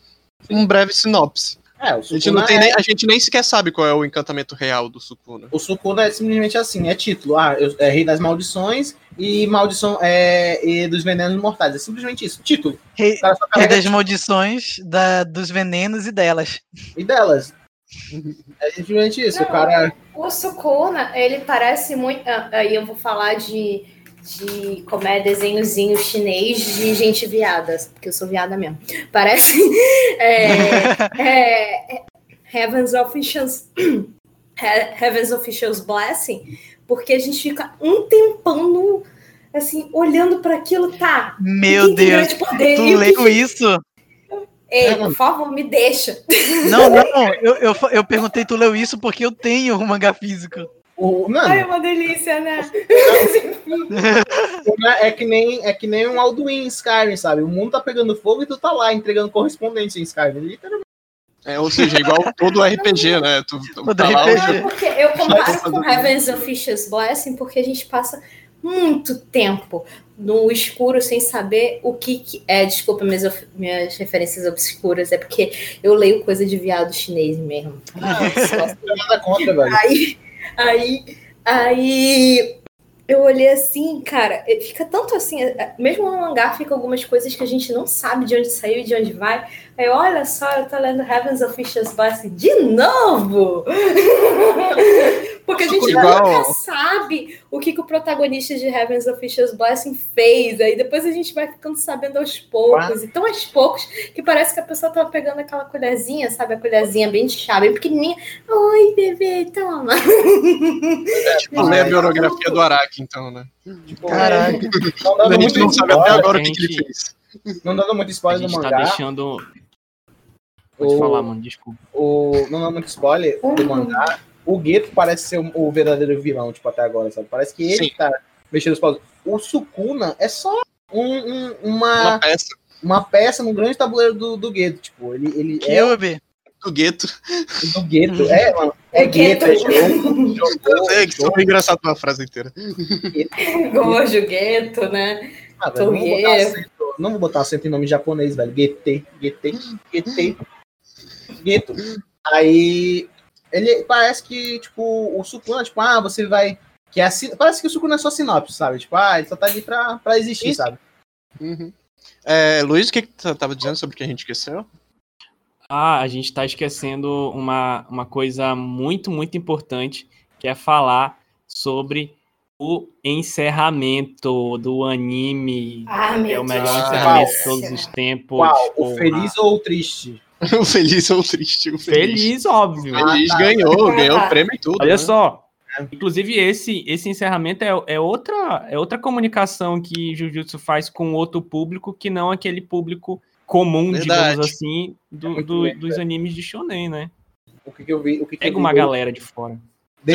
um breve sinopse. É, o A gente, não tem é- nem, a gente nem sequer sabe qual é o encantamento real do Sukuna. O Sukuna é simplesmente assim, é título. Ah, eu, é Rei das Maldições e Maldição é, e dos Venenos Mortais. É simplesmente isso, título. Rei, rei das maldições, da, dos venenos e delas. e delas. É simplesmente isso. O cara. O Sukuna, ele parece muito. ah, Aí eu vou falar de, de como é desenhozinho chinês de gente viada, porque eu sou viada mesmo. Parece. é, é, é, Heaven's Officials. He- Heaven's Officials Blessing, porque a gente fica um tempão no, assim, olhando para aquilo, tá? Meu Deus, grande poder? tu leu isso? Ei, por favor, me deixa. Não, não, eu, eu, eu perguntei, tu leu isso porque eu tenho o mangá físico. O, mano, Ai, é uma delícia, né? É que nem é que nem um Alduin em Skyrim, sabe? O mundo tá pegando fogo e tu tá lá entregando correspondência em Skyrim. Literalmente. É, ou seja, igual todo RPG, né? Tu, tu Todo tá lá, RPG. Porque eu comparo com Heaven's Officious Blessing porque a gente passa muito tempo no escuro sem saber o que, que é. Desculpa minhas, minhas referências obscuras, é porque eu leio coisa de viado chinês mesmo. Contra, velho. Aí, aí, aí eu olhei assim, cara, fica tanto assim, eh, mesmo no mangá fica algumas coisas que a gente não sabe de onde saiu e de onde vai. Aí, olha só, eu tô lendo Heaven's Officials Blessing de novo! Porque a gente nunca sabe o que, que o protagonista de Heaven's Officials Blessing fez. Aí depois a gente vai ficando sabendo aos poucos. Então, aos poucos, que parece que a pessoa tava pegando aquela colherzinha, sabe? A colherzinha bem de chá, bem pequenininha. Oi, bebê, toma. tipo, ler a biografia do Araki, então, né? Caraca. Não A gente muito não sabe até spoiler, agora o a que, que ele fez. não dando muito A spoiler do tá mangá. deixando. Pode O- falar, mano, desculpa. o, não dando muito spoiler do mangá, o Geto parece ser o, o verdadeiro vilão, tipo, até agora, sabe? Parece que ele Sim. tá mexendo os paus. O Sukuna é só um- um- Uma uma, peça uma peça num grande tabuleiro do, do Geto. Tipo, ele, ele Que é? Do gueto. do Geto. É, mano. É Geto. É jogo, jogou, É, que foi engraçado uma frase inteira. Gojo, gueto, né? Ah, velho, não, vou botar acento, não vou botar acento em nome japonês, velho. GT, GT, GT, Geto. Aí ele parece que, tipo, o Sukuna, tipo, ah, você vai. Que é parece que o Sukuna é só sinopse, sabe? Tipo, ah, ele só tá ali pra, pra existir, Isso. sabe? Uhum. É, Luiz, o que, que tu tava dizendo sobre o que a gente esqueceu? Ah, a gente tá esquecendo uma, uma coisa muito, muito importante, que é falar sobre o encerramento do anime. Ah, meu é o melhor Deus. encerramento de todos os tempos. Qual? O feliz ou o triste? o feliz ou o triste? O feliz. Feliz, óbvio. Feliz Ah, tá. ganhou, ganhou o prêmio e tudo. Olha né? só. Inclusive, esse, esse encerramento é, é, outra, é outra comunicação que Jujutsu faz com outro público que não aquele público comum, Verdade. digamos assim, do, muito do- bem, dos animes de shonen, né? O que, que eu vi? O que, que eu Pega vi uma galera de fora. Já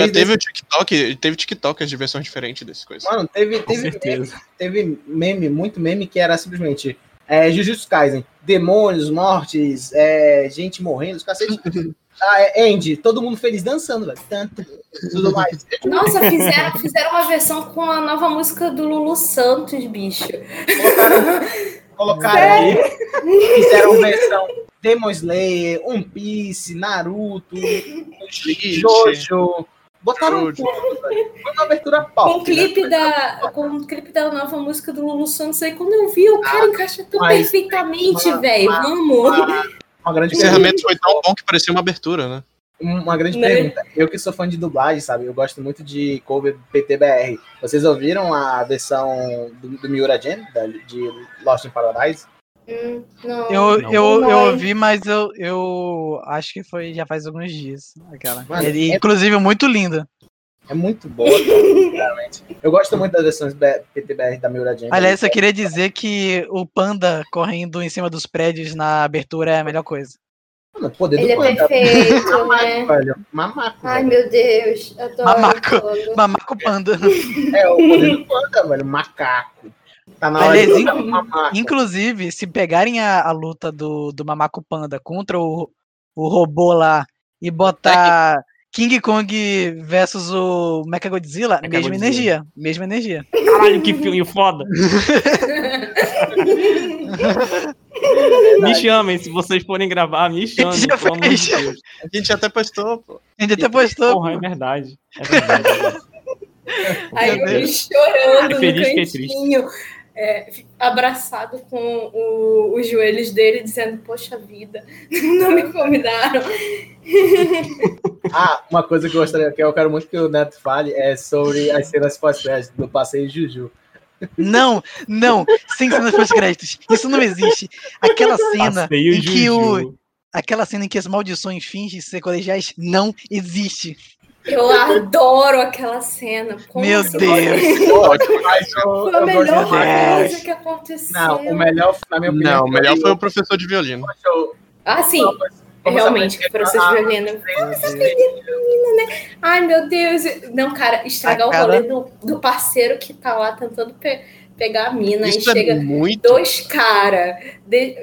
desde teve esse- o TikTok, teve TikTokers de versões diferentes dessas coisas. Mano, teve, teve, meme, certeza. teve meme, muito meme, que era simplesmente é, Jujutsu Kaisen, demônios, mortes, é, gente morrendo, os cacete. ah, é, Andy, todo mundo feliz dançando, velho. Tanto, tudo mais. Nossa, fizeram, fizeram uma versão com a nova música do Lulu Santos, bicho. Colocaram, fizeram versão Demon Slayer, One Piece, Naruto, Jojo. Botaram tudo. Foi uma abertura pop. Com o clipe da, com o clipe da nova música do Lulu Santos aí, quando eu vi, o cara encaixa tão mas- perfeitamente, velho. Vamos. Uma, uma grande O encerramento foi tão bom que parecia uma abertura, né? Uma grande Né? pergunta. Eu que sou fã de dublagem, sabe? Eu gosto muito de cover PTBR. Vocês ouviram a versão do, do Miura Gen, da- de Lost in Paradise? Hum, não. Eu, Não. eu, eu ouvi, mas eu, eu acho que foi já faz alguns dias. Aquela. Mano, Ele, é- Inclusive, muito linda. É muito boa, realmente. Eu gosto muito das versões PTBR da Miura Gen. Aliás, eu queria dizer que o panda correndo em cima dos prédios na abertura é a melhor coisa. Mano, poder Ele é do panda. perfeito, Mamaco, né? velho. Mamaco. Ai, velho. meu Deus. Eu tô Mamaco. adorando. Mamaco panda. É o poder do panda, velho. Macaco. Tá na hora Aliás, de mamaco. Inclusive, se pegarem a, a luta do, do Mamaco Panda contra o, o robô lá e botar King Kong versus o Mechagodzilla, mesma Mechagodzilla. energia. Mesma energia. Caralho, que filme foda. me chamem, se vocês forem gravar, me chamem, Já pelo amor de. A gente até postou, pô. A gente até postou. Porra, é verdade. É verdade. Aí eu chorando feliz, no cantinho, é, abraçado com o- os joelhos dele, dizendo, poxa vida, não me convidaram. Ah, uma coisa que eu gostaria, que eu quero muito que o Neto fale, é sobre as cenas pós-créditos do passeio Juju. Não, não, sem cenas pós-créditos. Isso não existe. Aquela cena Passeio em que o. Juju. Aquela cena em que as maldições fingem ser colegiais não existe. Eu adoro aquela cena. Como Meu se Deus. Foi a melhor Deus. coisa que aconteceu. Não, o melhor, na minha opinião. Não, o melhor foi o professor de violino. Ah, sim. Vamos Realmente, que professor a- de violino. Vamos aprender menina, né? Ai, meu Deus. Não, cara, estragar A o cara- rolê do, do parceiro que tá lá tentando pe- pegar a mina. Isso e é chega muito- dois caras.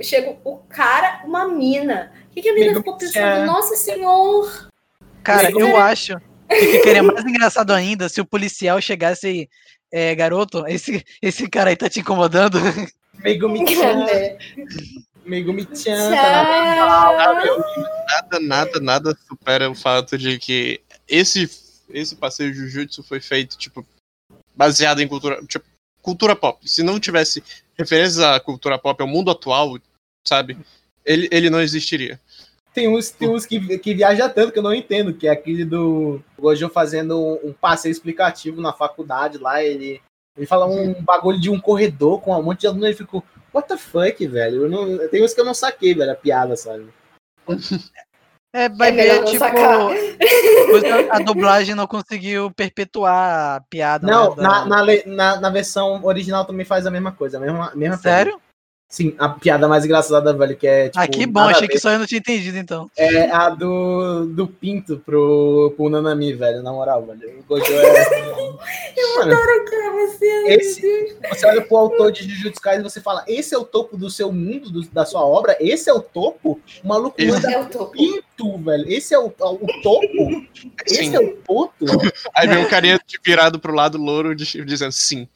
Chega o cara, uma mina. O que, que a mina ficou pensando? é. Nossa senhor. Cara, eu acho que ficaria mais engraçado ainda se o policial chegasse e. É, garoto, esse, esse cara aí tá te incomodando. Megumi-chan. Megumi-chan. tá na- Nada, nada, nada supera o fato de que esse, esse passeio Jujutsu foi feito, tipo, baseado em cultura, tipo, cultura pop. Se não tivesse referências à cultura pop, ao mundo atual, sabe? Ele, ele não existiria. Tem uns, tem uns que, que viaja tanto que eu não entendo, que é aquele do Gojo fazendo um, um passeio explicativo na faculdade lá, ele, ele fala um bagulho de um corredor com um monte de aluno, ele ficou, what the fuck, velho? Eu não, tem uns que eu não saquei, velho, a piada, sabe? É, vai É ver, tipo, a dublagem não conseguiu perpetuar a piada. Não, né, na, da- na, le- na, na versão original também faz a mesma coisa, a mesma, a mesma piada. Sério? Sim, a piada mais engraçada, velho, que é tipo. ah, que bom, achei que só eu não tinha entendido, então. É a do, do Pinto pro, pro Nanami, velho, na moral, velho. O Gojo é. Eu Mano, adoro aquela cena. Esse, você olha pro autor de Jujutsu Kaisen e você fala, esse é o topo do seu mundo, do- da sua obra? Esse é o topo? O maluco Esse manda É o topo. pinto, velho. Esse é o, o topo? Esse Sim. é o ponto? Aí vem um carinha virado pro lado louro dizendo sim.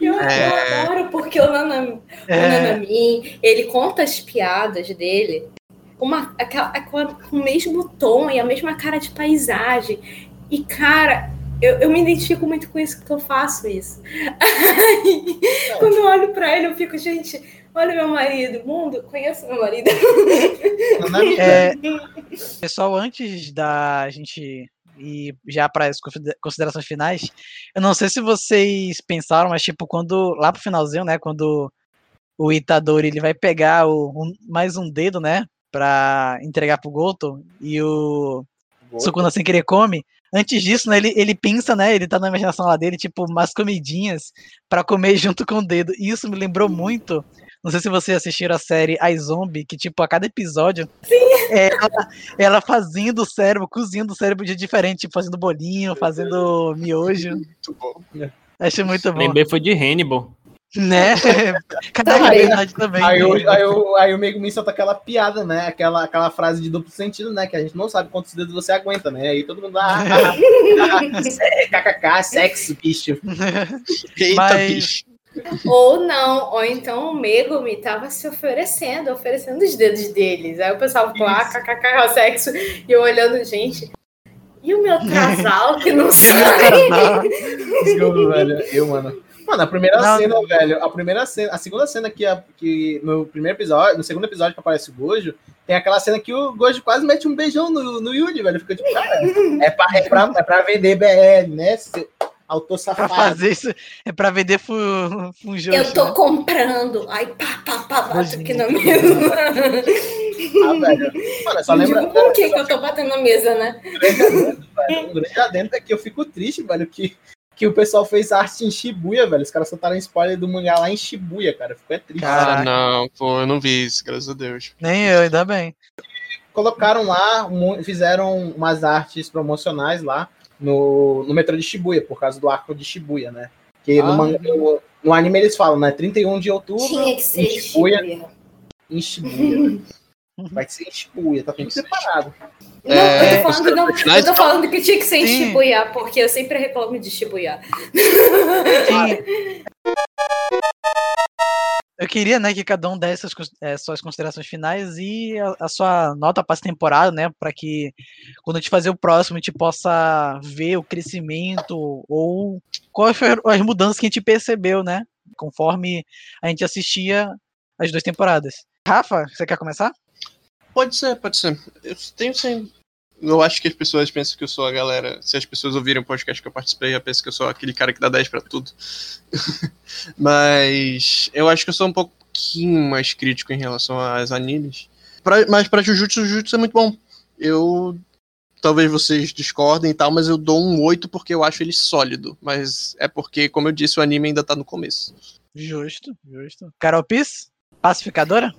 Eu, eu É. adoro, porque o Nanami, É. o Nanami, ele conta as piadas dele com, uma, aquela, com, o mesmo tom e a mesma cara de paisagem. E, cara, eu, eu me identifico muito com isso, porque eu faço isso. Aí, quando eu olho pra ele, eu fico, gente, olha meu marido, mundo, conheço meu marido. É, pessoal, antes da gente ir já para as considera- considerações finais, eu não sei se vocês pensaram, mas tipo, quando lá pro finalzinho, né, quando o Itadori ele vai pegar o, um- mais um dedo, né, pra entregar pro Goto e o Sukuna sem querer come. Antes disso, né, ele, ele pensa, né, ele tá na imaginação lá dele, tipo, umas comidinhas pra comer junto com o dedo. E isso me lembrou muito não sei se vocês assistiram a série I Zombie, que, tipo, a cada episódio é ela, ela fazendo o cérebro, cozinhando o cérebro de diferente, tipo, fazendo bolinho, fazendo miojo. Muito bom. Achei muito bom. Lembrei foi de Hannibal. Né? Caraca, é Aí- verdade também. Aí, né? o, aí, o, aí o Megumi solta aquela piada, né? Aquela, aquela frase de duplo sentido, né? Que a gente não sabe quantos dedos você aguenta, né? Aí todo mundo lá. KKK, sexo, bicho. Eita, Mas- bicho. Ou não, ou então o Megumi tava se oferecendo, oferecendo os dedos deles. Aí o pessoal ficou, ah, kkk, sexo, e eu olhando, gente. E o meu casal que não sai? Eu, velho, eu, mano. Mano, a primeira Não, cena, velho, a primeira cena, a segunda cena que, a- que no primeiro episódio, no segundo episódio que aparece o Gojo, tem aquela cena que o Gojo quase mete um beijão no, no Yuri, velho. Fica tipo, cara, é pra, é pra, é pra vender BL, né? Autor Pra safado. fazer isso, é pra vender fu, funjoxo, Eu tô né? comprando. Aí pá, pá, pá, bato aqui na mesa. Ah, velho. Mano, só lembra. digo, por que, que eu tô batendo na mesa, né? Um grande adendo é que eu fico triste, velho, que, que o pessoal fez arte em Shibuya, velho. Os caras soltaram spoiler do mangá lá em Shibuya, cara. Ficou é triste. Ah, não, pô, eu não vi isso, graças a Deus. Nem eu, ainda bem. colocaram lá, fizeram umas artes promocionais lá no, no metrô de Shibuya, por causa do arco de Shibuya, né? Que no, Ah. manga- no, no anime eles falam, né? 31 de outubro Tinha que ser em Shibuya. Shibuya. Em Shibuya. Vai ser em Shibuya, tá tudo separado. Não, É, eu, tô falando, não, eu tô falando que tinha que ser em Sim. Shibuya, porque eu sempre reclamo de Shibuya. Eu queria, né, que cada um desse as eh, suas considerações finais e a, a sua nota para essa temporada, né, para que quando a gente fazer o próximo a gente possa ver o crescimento ou quais foram as mudanças que a gente percebeu, né, conforme a gente assistia as duas temporadas. Rafa, você quer começar? Pode ser, pode ser. Eu tenho sem. Eu acho que as pessoas pensam que eu sou a galera. Se as pessoas ouvirem o podcast que eu participei, já pensam que eu sou aquele cara que dá 10 pra tudo. mas eu acho que eu sou um pouquinho mais crítico em relação às animes. Pra, mas pra Jujutsu, Jujutsu é muito bom. Eu. Talvez vocês discordem e tal, mas eu dou um 8 porque eu acho ele sólido. Mas é porque, como eu disse, o anime ainda tá no começo. Justo, justo. Carol Piss, pacificadora?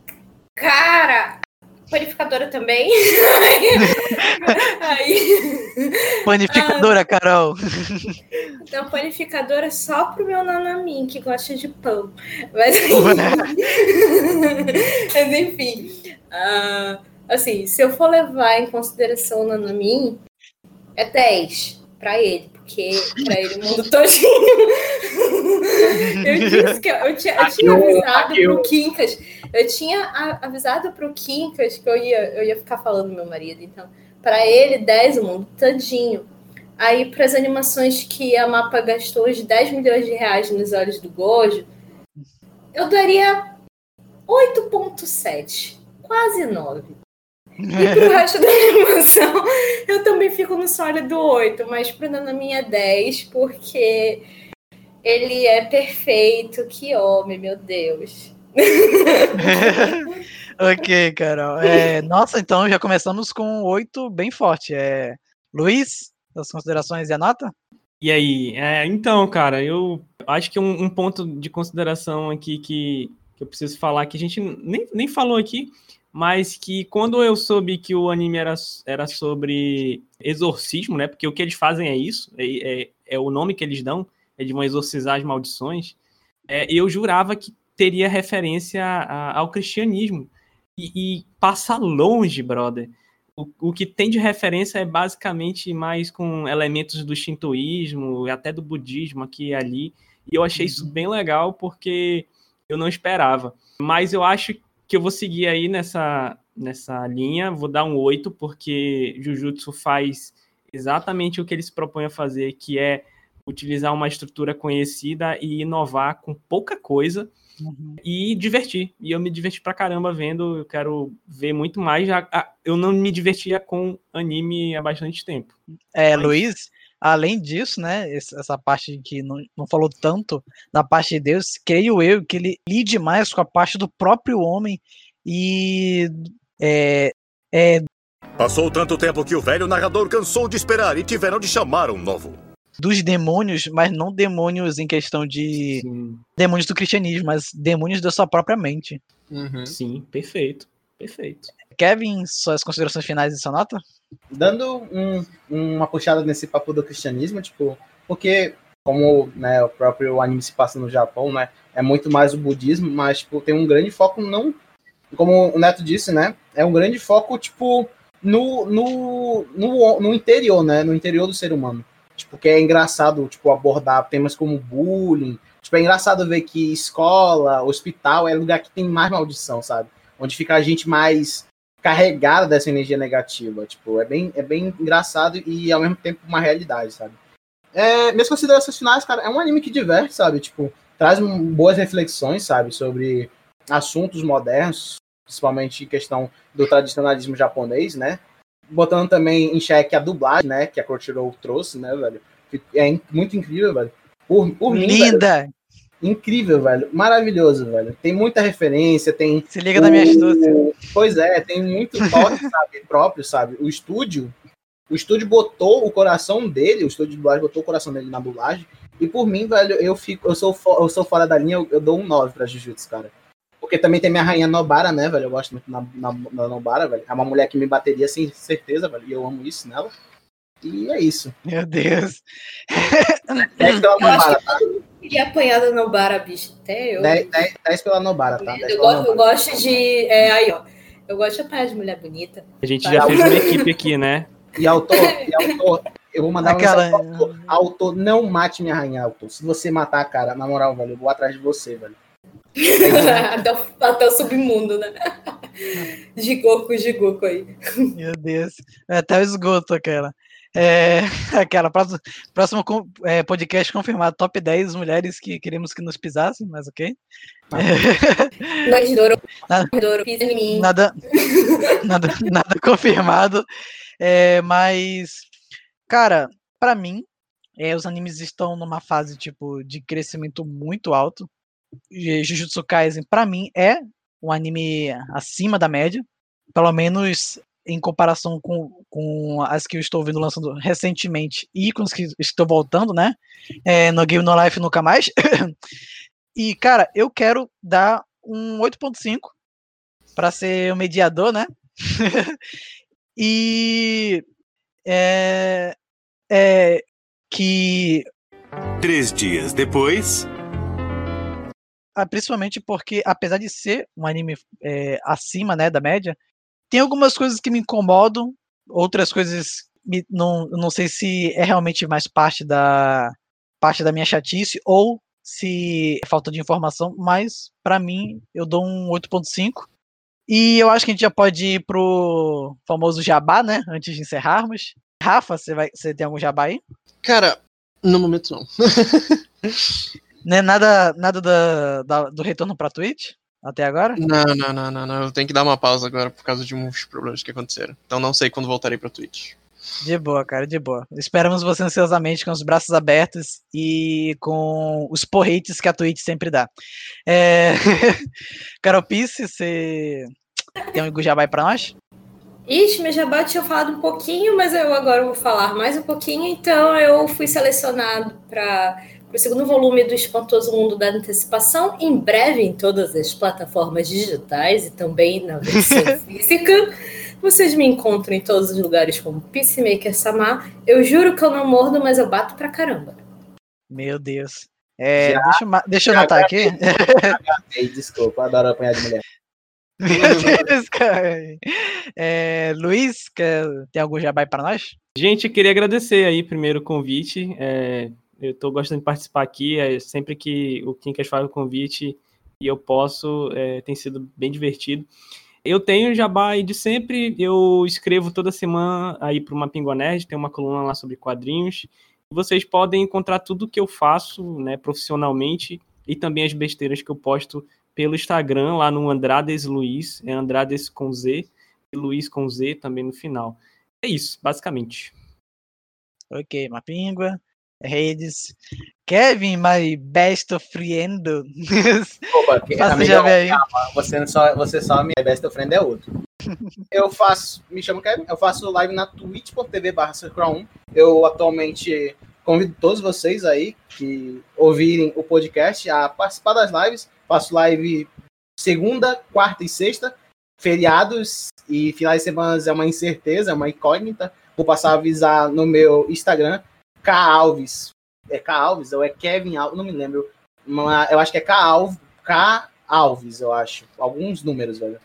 Cara, panificadora também. Aí. Panificadora, Carol. Então, panificadora só pro meu nanamin, que gosta de pão. Mas, Mas enfim. ah, assim, se eu for levar em consideração o nanamin, é 10 pra ele, porque pra ele o mundo todinho. eu disse que eu, eu tinha, eu tinha avisado pro Quincas. Eu tinha avisado pro Quincas que eu ia, eu ia ficar falando do meu marido, então. Pra ele, 10 o mundo todinho. Aí, para as animações que a Mapa gastou os 10 milhões de reais nos olhos do Gojo, eu daria 8,7. Quase 9. E pro resto da animação, eu também fico no sólido 8, mas pro Nanami é 10, porque ele é perfeito. Que homem, meu Deus. ok, Carol. É, nossa, então já começamos com oito bem forte. É, Luiz, as considerações e a nota? E aí, é, então, cara, eu acho que um, um ponto de consideração aqui que, que eu preciso falar, que a gente nem, nem falou aqui, mas que quando eu soube que o anime era, era sobre exorcismo, né? Porque o que eles fazem é isso, é, é, é o nome que eles dão, é de vão exorcizar as maldições. É, eu jurava que teria referência a- ao cristianismo. E, e passa longe, brother. O, o que tem de referência é basicamente mais com elementos do shintoísmo e até do budismo aqui e ali. E eu achei isso bem legal porque eu não esperava. Mas eu acho que eu vou seguir aí nessa, nessa linha, vou dar um 8, porque Jujutsu faz exatamente o que ele se propõe a fazer, que é utilizar uma estrutura conhecida e inovar com pouca coisa e divertir. E eu me diverti pra caramba vendo, eu quero ver muito mais. Ah, Eu não me divertia com anime há bastante tempo. É, Luiz, além disso, né, essa parte que não, não falou tanto da parte de Deus, creio eu que ele lide mais com a parte do próprio homem e é, é, Passou tanto tempo que o velho narrador cansou de esperar e tiveram de chamar um novo. Dos demônios, mas não demônios em questão de demônios do cristianismo, mas demônios da sua própria mente. Sim, perfeito, perfeito. Kevin, suas considerações finais e sua nota? dando um- uma puxada nesse papo do cristianismo, tipo, porque como né, o próprio anime se passa no Japão, né, é muito mais o budismo, mas tipo, tem um grande foco não, como o Neto disse, né, é um grande foco tipo no, no, no, no interior, né, no interior do ser humano, tipo, que é engraçado tipo abordar temas como bullying, tipo, é engraçado ver que escola, hospital é lugar que tem mais maldição, sabe, onde fica a gente mais carregada dessa energia negativa. Tipo, é bem, é bem engraçado e ao mesmo tempo uma realidade, sabe? É, minhas considerações finais, cara, é um anime que diverte, sabe? Tipo, traz boas reflexões, sabe? Sobre assuntos modernos, principalmente questão do tradicionalismo japonês, né? Botando também em xeque a dublagem, né? Que a Crunchyroll trouxe, né, velho? É muito incrível, velho. Por, por mim, Linda! incrível, velho. Maravilhoso, velho. Tem muita referência, tem. Se liga na minha astúcia. Pois é, tem muito toque, sabe, próprio, sabe? O estúdio, o estúdio botou o coração dele, o estúdio de dublagem botou o coração dele na dublagem. E por mim, velho, eu fico, eu sou, eu sou fora da linha, eu, eu dou um 9 pra Jujutsu, cara. Porque também tem minha rainha Nobara, né, velho? Eu gosto muito da na, na Nobara, velho. É uma mulher que me bateria sem certeza, velho. E eu amo isso nela. E é isso. Meu Deus. 10 pela Eu acho Nobara, que todo mundo queria apanhar da Nobara, bicho. Até eu. 10, 10, 10 pela Nobara, tá? 10 Eu, pela go- eu Nobara. gosto de. é, aí, ó. Eu gosto de apanhar de mulher bonita. A gente já fez uma equipe aqui, né? E autor, e autor, eu vou mandar Aquela- uma mensagem autor. Autor, não mate minha rainha, autor. Se você matar, cara, na moral, velho, eu vou atrás de você, velho. até, o, até o submundo, né? Gigoku, Gigoku aí. Meu Deus. É até o esgoto aquela. É, aquela próximo, próximo é, podcast confirmado, top 10 mulheres que queremos que nos pisassem, mas ok. Nós Doro, Nada- Doro, pisa em mim. Nada, nada, nada confirmado. É, mas, cara, pra mim, é, os animes estão numa fase tipo de crescimento muito alto. Jujutsu Kaisen, pra mim, é um anime acima da média, pelo menos em comparação com, com as que eu estou vendo lançando recentemente e com as que estou voltando, né? É, no Game No Life nunca mais. e, cara, eu quero dar um 8.5 para ser o mediador, né? e é, é que Três dias depois. Ah, principalmente porque apesar de ser um anime é, acima, né, da média, tem algumas coisas que me incomodam, outras coisas me- não, não sei se é realmente mais parte da parte da minha chatice ou se é falta de informação, mas pra mim eu dou um 8.5. E eu acho que a gente já pode ir pro famoso jabá, né, antes de encerrarmos. Rafa, você vai, você tem algum jabá aí? Cara, no momento não. Né, nada nada da, da- do retorno pra Twitch até agora? Não, não, não, não, não. Eu tenho que dar uma pausa agora por causa de uns problemas que aconteceram. Então não sei quando voltarei pra Twitch. De boa, cara, de boa. Esperamos você ansiosamente com os braços abertos e com os porretes que a Twitch sempre dá. É... Carol Pisse, você tem um Gujabai pra nós? Ixi, meu jabá tinha falado um pouquinho, mas eu agora vou falar mais um pouquinho. Então, eu fui selecionado para o segundo volume do Espantoso Mundo da Antecipação, em breve em todas as plataformas digitais e também na versão física. Vocês me encontram em todos os lugares como Peacemaker Samar. Eu juro que eu não mordo, mas eu bato pra caramba. Meu Deus. É, Já- deixa eu, deixa eu anotar aqui. Desculpa, adoro apanhar de mulher. Meu Deus, cara. É, Luiz, quer, tem algum jabai pra nós? Gente, eu queria agradecer aí primeiro o convite. é, eu tô gostando de participar aqui. é, sempre que o Quincas faz o convite e eu posso, é, tem sido bem divertido. Eu tenho jabá de sempre. Eu escrevo toda semana aí para uma Pingonerd, tem uma coluna lá sobre quadrinhos. Vocês podem encontrar tudo que eu faço, né, profissionalmente e também as besteiras que eu posto pelo Instagram lá no Andrades Luiz, é Andrades com Z e Luiz com Z também no final. É isso, basicamente. Ok, Mapingua, redes. Kevin, my best friend. Opa, aí. calma, Você, só, você só me best friend é outro. Eu faço, me chamo Kevin, eu faço live na twitch.tv barra 1. Eu atualmente convido todos vocês aí que ouvirem o podcast a participar das lives. Faço live segunda, quarta e sexta. Feriados e finais de semana é uma incerteza, é uma incógnita. Vou passar a avisar no meu Instagram, K Alves. É K Alves ou é Kevin Alves? Não me lembro. Mas eu acho que é K Alves, K Alves, eu acho. Alguns números, velho.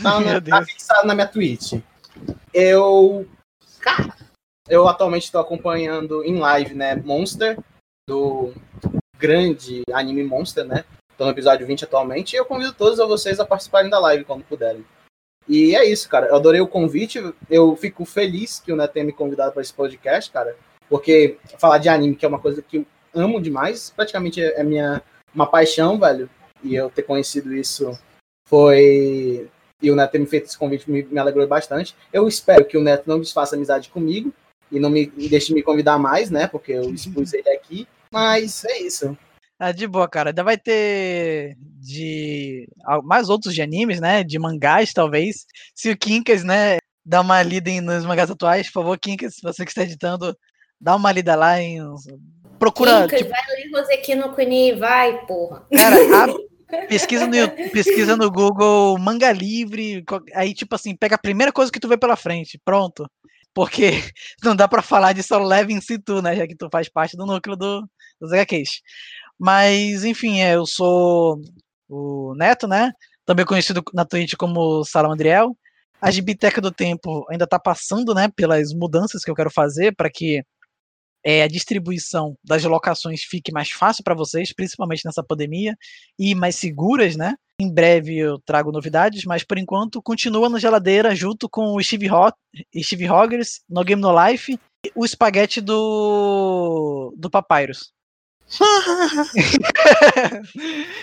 Tá, na, tá fixado na minha Twitch. Eu. Cara, eu atualmente estou acompanhando em live, né? Monster, do grande anime Monster, né? Tô no episódio 20 atualmente. E eu convido todos a vocês a participarem da live quando puderem. E é isso, cara. Eu adorei o convite. Eu fico feliz que o Neto tenha me convidado para esse podcast, cara. Porque falar de anime, que é uma coisa que eu amo demais, praticamente é é minha uma paixão, velho. E eu ter conhecido isso foi. E o Neto ter me feito esse convite me, me alegrou bastante. Eu espero que o Neto não desfaça amizade comigo e não me deixe me convidar mais, né? Porque eu expus ele aqui. Mas é isso. Ah, de boa, cara. Ainda vai ter de mais outros de animes, né? De mangás, talvez. Se o Kinkas, né, dá uma lida nos mangás atuais, por favor, Kinkas, você que está editando, dá uma lida lá em. Procura. Quincas, tipo, vai ler no Kuni, vai, porra. Cara, a- pesquisa no, pesquisa no Google manga livre, aí tipo assim, pega a primeira coisa que tu vê pela frente, pronto. Porque não dá pra falar de solo leve em si tu, né, já que tu faz parte do núcleo do, dos HQs. Mas, enfim, é, eu sou o Neto, né, também conhecido na Twitch como Salão Andriel. A Gibiteca do Tempo ainda está passando, né, pelas mudanças que eu quero fazer para que é, a distribuição das locações fique mais fácil para vocês, principalmente nessa pandemia, e mais seguras, né? Em breve eu trago novidades, mas por enquanto continua na geladeira junto com o Steve, Ho Steve Hoggers, No Game No Life, e o espaguete do, do Papyrus.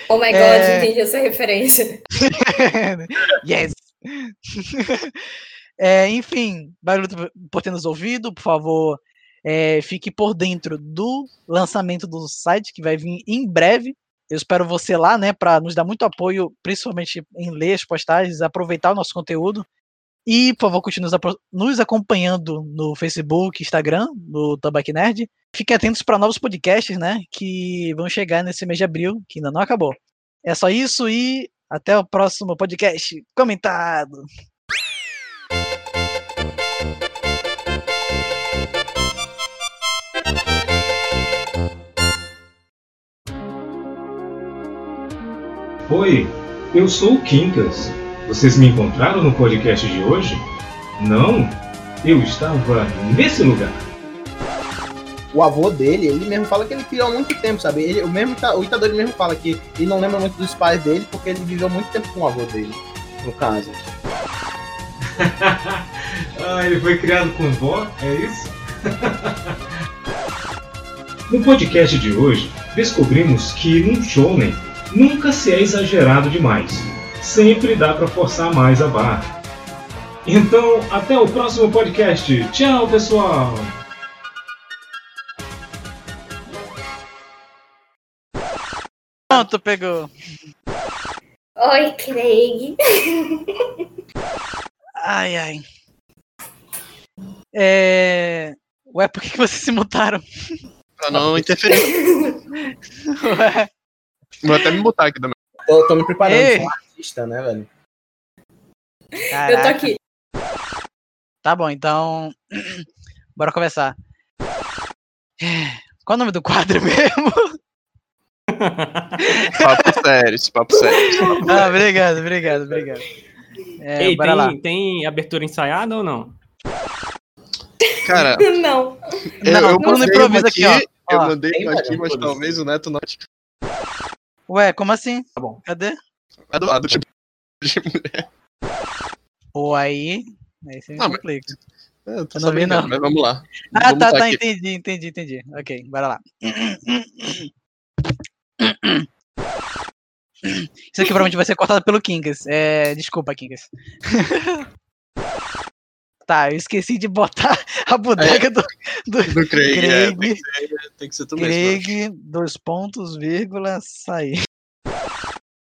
oh my god, é... entendi essa referência. yes! é, enfim, barulho por ter nos ouvido, por favor, é, fique por dentro do lançamento do site que vai vir em breve. Eu espero você lá, né, para nos dar muito apoio, principalmente em ler as postagens, aproveitar o nosso conteúdo. E, por favor, continue nos acompanhando no Facebook, Instagram, no Tabac Nerd. Fiquem atentos para novos podcasts, né, que vão chegar nesse mês de abril, que ainda não acabou. É só isso e até o próximo podcast comentado. Oi, eu sou o Quincas. Vocês me encontraram no podcast de hoje? Não? Eu estava nesse lugar. O avô dele, ele mesmo fala que ele criou há muito tempo, sabe? Ele, o, mesmo, o Itadori mesmo fala que ele não lembra muito dos pais dele porque ele viveu muito tempo com o avô dele, no caso. ah, ele foi criado com vó? É isso? no podcast de hoje, descobrimos que num shonen nunca se é exagerado demais. Sempre dá para forçar mais a barra. Então, até o próximo podcast. Tchau, pessoal! Pronto, pegou. Oi, Craig. ai, ai. É... Ué, por que vocês se mutaram? Pra não interferir. Ué. Vou até me botar aqui também. Tô, tô me preparando, Ei. sou um artista, né, velho? Caraca. Eu tô aqui. Tá bom, então. Bora começar. Qual é o nome do quadro mesmo? papo sério, esse papo sério. Ah, obrigado, obrigado, obrigado. É, Ei, tem, lá. tem abertura ensaiada ou não? Cara. não. Eu, não, eu no improviso aqui, ó. Eu mandei aqui, mas talvez o Neto não. Ué, como assim? Tá bom. Cadê? A do, a do tipo de mulher. Pô, aí. Aí você me não, complica. Mas... Eu, eu não vi, não. Mas vamos lá. Ah, vamos tá, tá, aqui. entendi, entendi, entendi. Ok, bora lá. Isso aqui provavelmente vai ser cortado pelo Kingas. É, desculpa, Kingas. tá, eu esqueci de botar a bodega é, do, do, do Craig. Craig, é, tem, que ser, tem que ser Craig, mesmo. dois pontos, vírgula, sair.